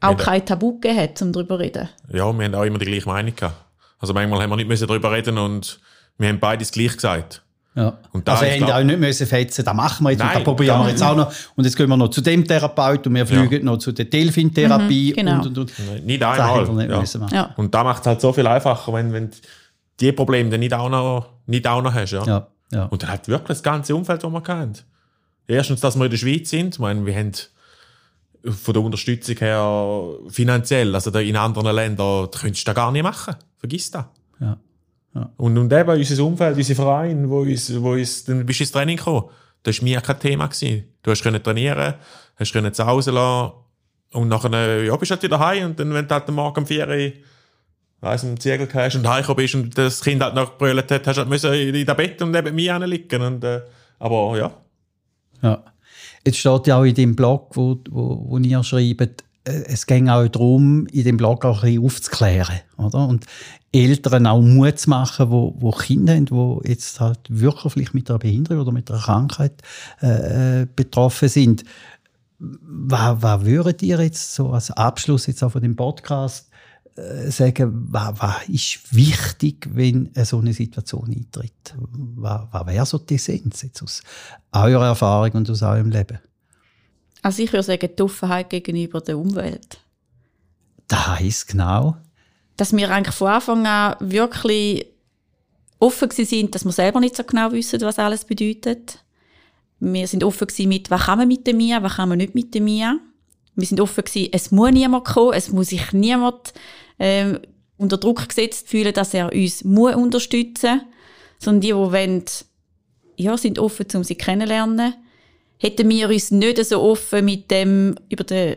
auch ja, kein Tabu gegeben hat, um darüber zu reden. Ja, wir haben auch immer die gleiche Meinung gehabt. Also manchmal haben wir nicht darüber reden und wir haben beides gleich gesagt. Ja. Und also haben auch nicht müssen fetzen, das machen wir jetzt Nein, und das probieren wir jetzt auch noch. Und jetzt gehen wir noch zu dem Therapeut und wir fliegen ja. noch zu der Delfin-Therapie. Mhm, genau. und, und, und. Nicht einmal. Nicht ja. Müssen ja. Und da macht es halt so viel einfacher, wenn, wenn die Probleme dann nicht auch noch, nicht auch noch hast. Ja. Ja. Ja. Und dann hat wirklich das ganze Umfeld, das wir kennt. Erstens, dass wir in der Schweiz sind. Ich meine, wir haben von der Unterstützung her finanziell, also in anderen Ländern, da könntest du das gar nicht machen. Vergiss das. Ja. Ja. Und, und eben unser Umfeld, unser Verein, wo uns, wo uns, dann bist du ins Training gekommen. Das war mir kein Thema. Gewesen. Du hast können trainieren, hast können zu Hause lassen und nachher, ja, bist du halt wieder heim und dann, wenn du halt Morgen um 4 Uhr weiss, einen Ziegel hast und heimgekommen bist und das Kind halt noch gebrüllt hat, hast du halt müssen in dem Bett und neben mir liegen und, äh, aber ja. Ja. Jetzt steht ja auch in dem Blog, wo, wo, wo ihr schreibt, es ging auch darum, in dem Blog auch ein bisschen aufzuklären, oder? Und Eltern auch Mut zu machen, wo, wo Kinder haben, die jetzt halt wirklich mit einer Behinderung oder mit einer Krankheit äh, äh, betroffen sind. Was, was würdet ihr jetzt so als Abschluss jetzt auch von dem Podcast äh, sagen, was, was ist wichtig, wenn so eine Situation eintritt? Was, was wäre so die Essenz jetzt aus eurer Erfahrung und aus eurem Leben? Also ich würde sagen, die Offenheit gegenüber der Umwelt. Das heisst genau? Dass wir eigentlich von Anfang an wirklich offen sind, dass wir selber nicht so genau wissen, was alles bedeutet. Wir sind offen mit, was kann man mit dem Mia, was kann man nicht mit dem Mia. Wir sind offen gewesen, es muss niemand kommen, es muss sich niemand ähm, unter Druck gesetzt fühlen, dass er uns muss unterstützen muss. Sondern die, die wollen, ja, sind offen, um sie kennenzulernen hätten wir uns nicht so offen mit dem über den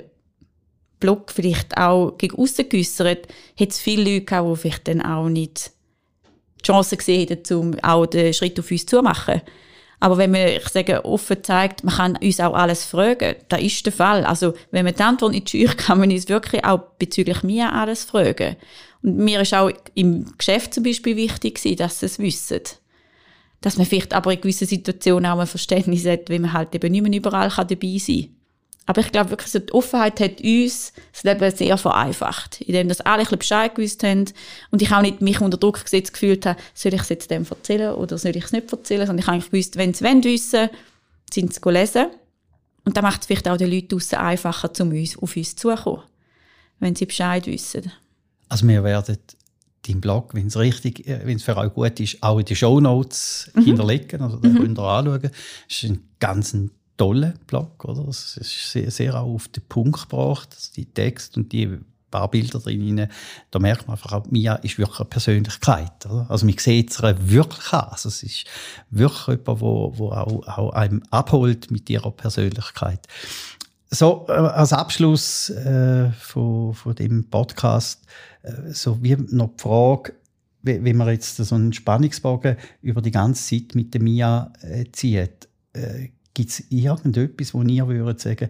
Blog vielleicht auch gegen aussen geäussert, hätte es viele Leute gehabt, die vielleicht dann auch nicht die Chance gesehen hätten, um auch den Schritt auf uns zu machen. Aber wenn man, ich sage, offen zeigt, man kann uns auch alles fragen, da ist der Fall. Also, wenn man die Antwort nicht scheucht, kann man uns wirklich auch bezüglich mir alles fragen. Und mir ist auch im Geschäft zum Beispiel wichtig dass sie es wissen dass man vielleicht aber in gewissen Situationen auch ein Verständnis hat, wie man halt eben nicht mehr überall dabei sein kann. Aber ich glaube wirklich, so die Offenheit hat uns das Leben sehr vereinfacht, indem das alle ein Bescheid gewusst haben und ich auch nicht mich unter Druck gesetzt gefühlt habe, soll ich es jetzt dem erzählen oder soll ich es nicht erzählen, sondern ich eigentlich gewusst, wenn sie wollen wissen, sind sie lesen. Und dann macht es vielleicht auch den Leuten draussen einfacher, um uns, auf uns zuzukommen, wenn sie Bescheid wissen. Also wir werden deinen Blog, wenn es richtig, äh, wenn es für euch gut ist, auch in die Show Notes mhm. hinterlegen. Also den mhm. könnt ihr anschauen. Das ist ein ganz toller Blog, oder? Es ist sehr, sehr auch auf den Punkt gebracht. Also die Text und die paar Bilder drin, da merkt man einfach, Mia ist wirklich eine Persönlichkeit. Oder? Also man sieht es wirklich an. Also es ist wirklich jemand, wo, wo auch, auch einem abholt mit ihrer Persönlichkeit. So, äh, als Abschluss äh, von, von dem Podcast, äh, so wie noch die Frage, wenn man jetzt so einen Spannungsbogen über die ganze Zeit mit der Mia äh, zieht, äh, gibt es irgendetwas, wo ihr würdet sagen,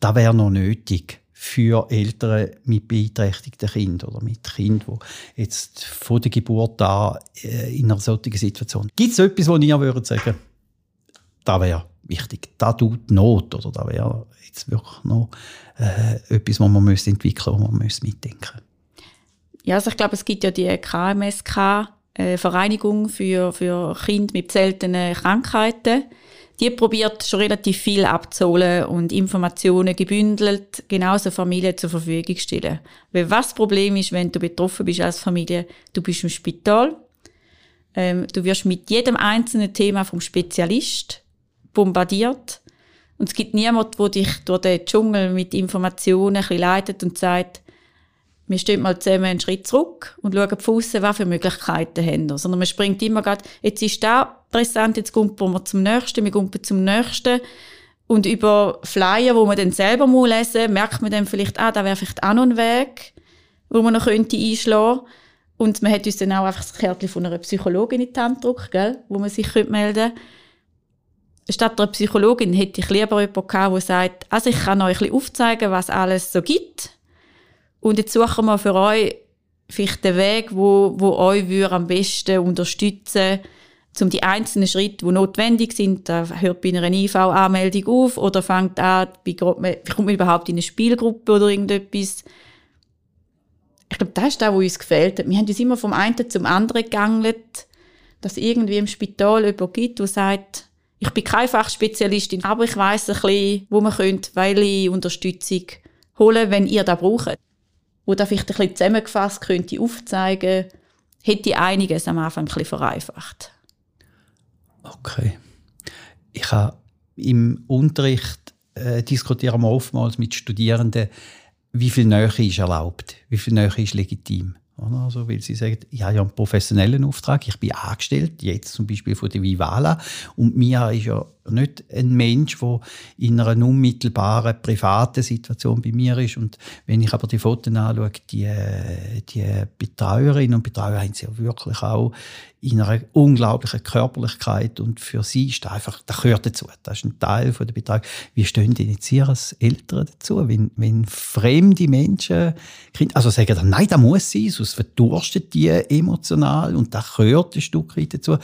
das wäre noch nötig für Eltern mit beeinträchtigten Kindern oder mit Kindern, die jetzt von der Geburt an äh, in einer solchen Situation? Gibt es etwas, wo ihr würdet sagen, das wäre wichtig, das tut Not oder das wäre jetzt wirklich noch äh, etwas, was man müsste entwickeln müsste, was man müsste mitdenken Ja, also ich glaube, es gibt ja die KMSK, äh, Vereinigung für, für Kinder mit seltenen Krankheiten. Die probiert schon relativ viel abzuholen und Informationen gebündelt genauso Familien zur Verfügung stellen. Weil was das Problem ist, wenn du betroffen bist als Familie, du bist im Spital, ähm, du wirst mit jedem einzelnen Thema vom Spezialist bombardiert und es gibt niemanden, der dich durch den Dschungel mit Informationen ein leitet und sagt, wir stehen mal zusammen einen Schritt zurück und schauen von was für Möglichkeiten haben wir. Sondern man springt immer gerade, jetzt ist da präsent, jetzt gumpen wir zum Nächsten, wir gumpen zum Nächsten. Und über Flyer, wo man dann selber muss lesen merkt man dann vielleicht, ah, da wäre vielleicht auch noch ein Weg, wo man noch könnte einschlagen könnte. Und man hat uns dann auch einfach das Kärtchen von einer Psychologin in die Hand gedrückt, gell, wo man sich melden könnte. Statt einer Psychologin hätte ich lieber jemanden gehabt, der sagt, also ich kann euch ein aufzeigen, was alles so gibt. Und jetzt suchen wir für euch vielleicht den Weg, wo, wo euch am besten unterstützen um die einzelnen Schritte, die notwendig sind, da hört bei einer IV-Anmeldung auf oder fängt an, wie kommt man überhaupt in eine Spielgruppe oder irgendetwas. Ich glaube, das ist das, was uns gefällt hat. Wir haben uns immer vom einen zum anderen gegangelt, dass irgendwie im Spital jemanden gibt, der sagt, ich bin keine Fachspezialistin, aber ich weiss ein bisschen, wo man könnte, weil ich Unterstützung holen, wenn ihr das braucht wo da vielleicht ein bisschen zusammengefasst könnte aufzeigen, hätte einiges am Anfang ein bisschen vereinfacht. Okay. Ich habe im Unterricht äh, diskutieren wir oftmals mit Studierenden, wie viel Nähe ist erlaubt, wie viel Nähe ist legitim. Also, weil sie sagen, ich habe ja einen professionellen Auftrag, ich bin angestellt, jetzt zum Beispiel von der Vivala, und Mia ist ja nicht ein Mensch, der in einer unmittelbaren privaten Situation bei mir ist. Und wenn ich aber die Fotos anschaue, die, die Betreuerinnen und Betreuer haben sie ja wirklich auch in einer unglaublichen Körperlichkeit und für sie ist das einfach, das gehört dazu. Das ist ein Teil der Betreuung. Wie stehen denn jetzt ihr als Eltern dazu, wenn, wenn fremde Menschen, also sagen dann, nein, das muss sein, sonst verdurstet die emotional und das gehört ein Stück weit dazu.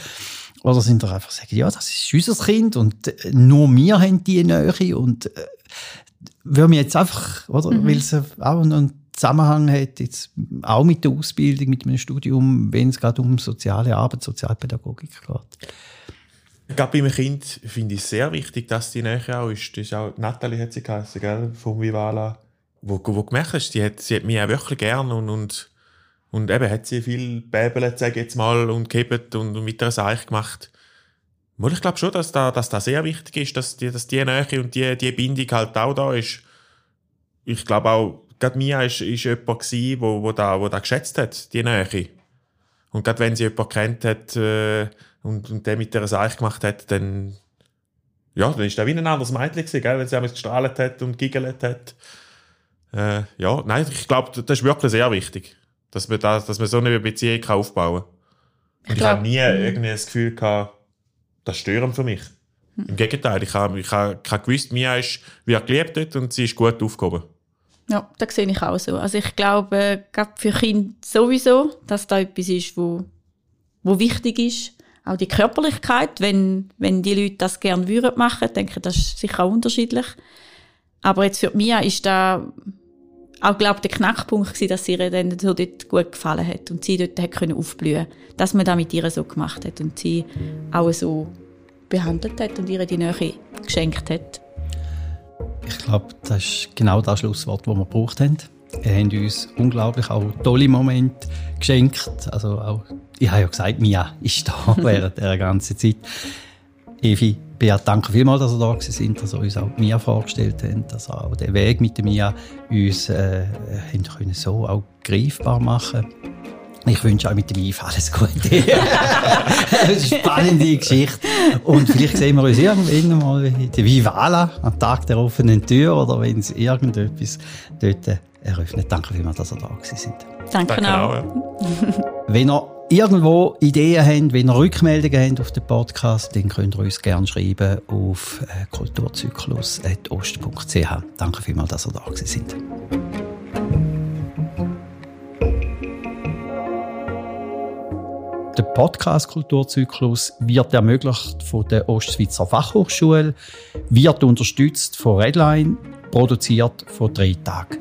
Oder sind doch einfach sagen, ja, das ist unser Kind und äh, nur wir haben die Nähe und äh, würden wir jetzt einfach, oder, mhm. weil es auch einen Zusammenhang hat, jetzt auch mit der Ausbildung, mit einem Studium, wenn es gerade um soziale Arbeit, Sozialpädagogik geht. Ich glaube, bei einem Kind finde ich es sehr wichtig, dass die Nähe auch ist. Das ist auch, Nathalie hat sie geheißen, gell, vom Vivala, wo, wo gemerkt hast, sie hat, sie hat mich auch wirklich gern und, und und eben hat sie viel bäbelt, sage jetzt mal, und gehebt und, und mit der Seich gemacht. Wohl, ich glaube schon, dass da, dass da sehr wichtig ist, dass die, dass die Nähe und die, die Bindung halt auch da ist. Ich glaube auch, gerade Mia ist, ist jemand gewesen, wo, wo da, wo da geschätzt hat, die Nähe. Und gerade wenn sie jemanden kennt hat, äh, und, und der mit der Seich gemacht hat, dann, ja, dann ist der wie ein anderes Mädchen gewesen, gell, wenn sie einmal gestrahlt hat und giggelt hat. Äh, ja, nein, ich glaube, das ist wirklich sehr wichtig dass man, das, dass man so eine Beziehung kann aufbauen kann. Und ich, ich habe nie irgendwie das Gefühl gehabt, das störend für mich. Hm. Im Gegenteil, ich habe, ich habe, ich habe gewusst, Mia ist, wie er gelebt hat und sie ist gut aufgehoben. Ja, das sehe ich auch so. Also ich glaube, gerade für Kinder sowieso, dass da etwas ist, wo, wo wichtig ist. Auch die Körperlichkeit, wenn, wenn die Leute das gerne würden machen, denke ich, das ist sicher auch unterschiedlich. Aber jetzt für Mia ist da auch glaube der Knackpunkt gewesen, dass sie ihr dann so dort gut gefallen hat und sie dort hat können aufblühen, dass man das mit ihr so gemacht hat und sie auch so behandelt hat und ihr die Nähe geschenkt hat. Ich glaube, das ist genau das Schlusswort, das wir gebraucht haben. Wir haben uns unglaublich auch tolle Momente geschenkt. Also auch, ich habe ja gesagt, Mia ist da während der ganzen Zeit. Evi, Beat, danke vielmals, dass ihr da sind, dass ihr uns auch Mia vorgestellt habt, dass ihr auch den Weg mit der Mia uns äh, können so auch greifbar machen ich wünsche euch mit dem Yves alles Gute. das ist eine spannende Geschichte. Und vielleicht sehen wir uns irgendwann mal in der Vivala am Tag der offenen Tür oder wenn es irgendetwas dort eröffnet. Danke vielmals, dass ihr da sind. Danke, Danke auch. Wenn ihr irgendwo Ideen habt, wenn ihr Rückmeldungen habt auf den Podcast, dann könnt ihr uns gerne schreiben auf äh, kulturzyklus.ost.ch. Danke vielmals, dass ihr da sind. Der Podcast Kulturzyklus wird ermöglicht von der Ostschweizer Fachhochschule, wird unterstützt von Redline, produziert von drei Tagen.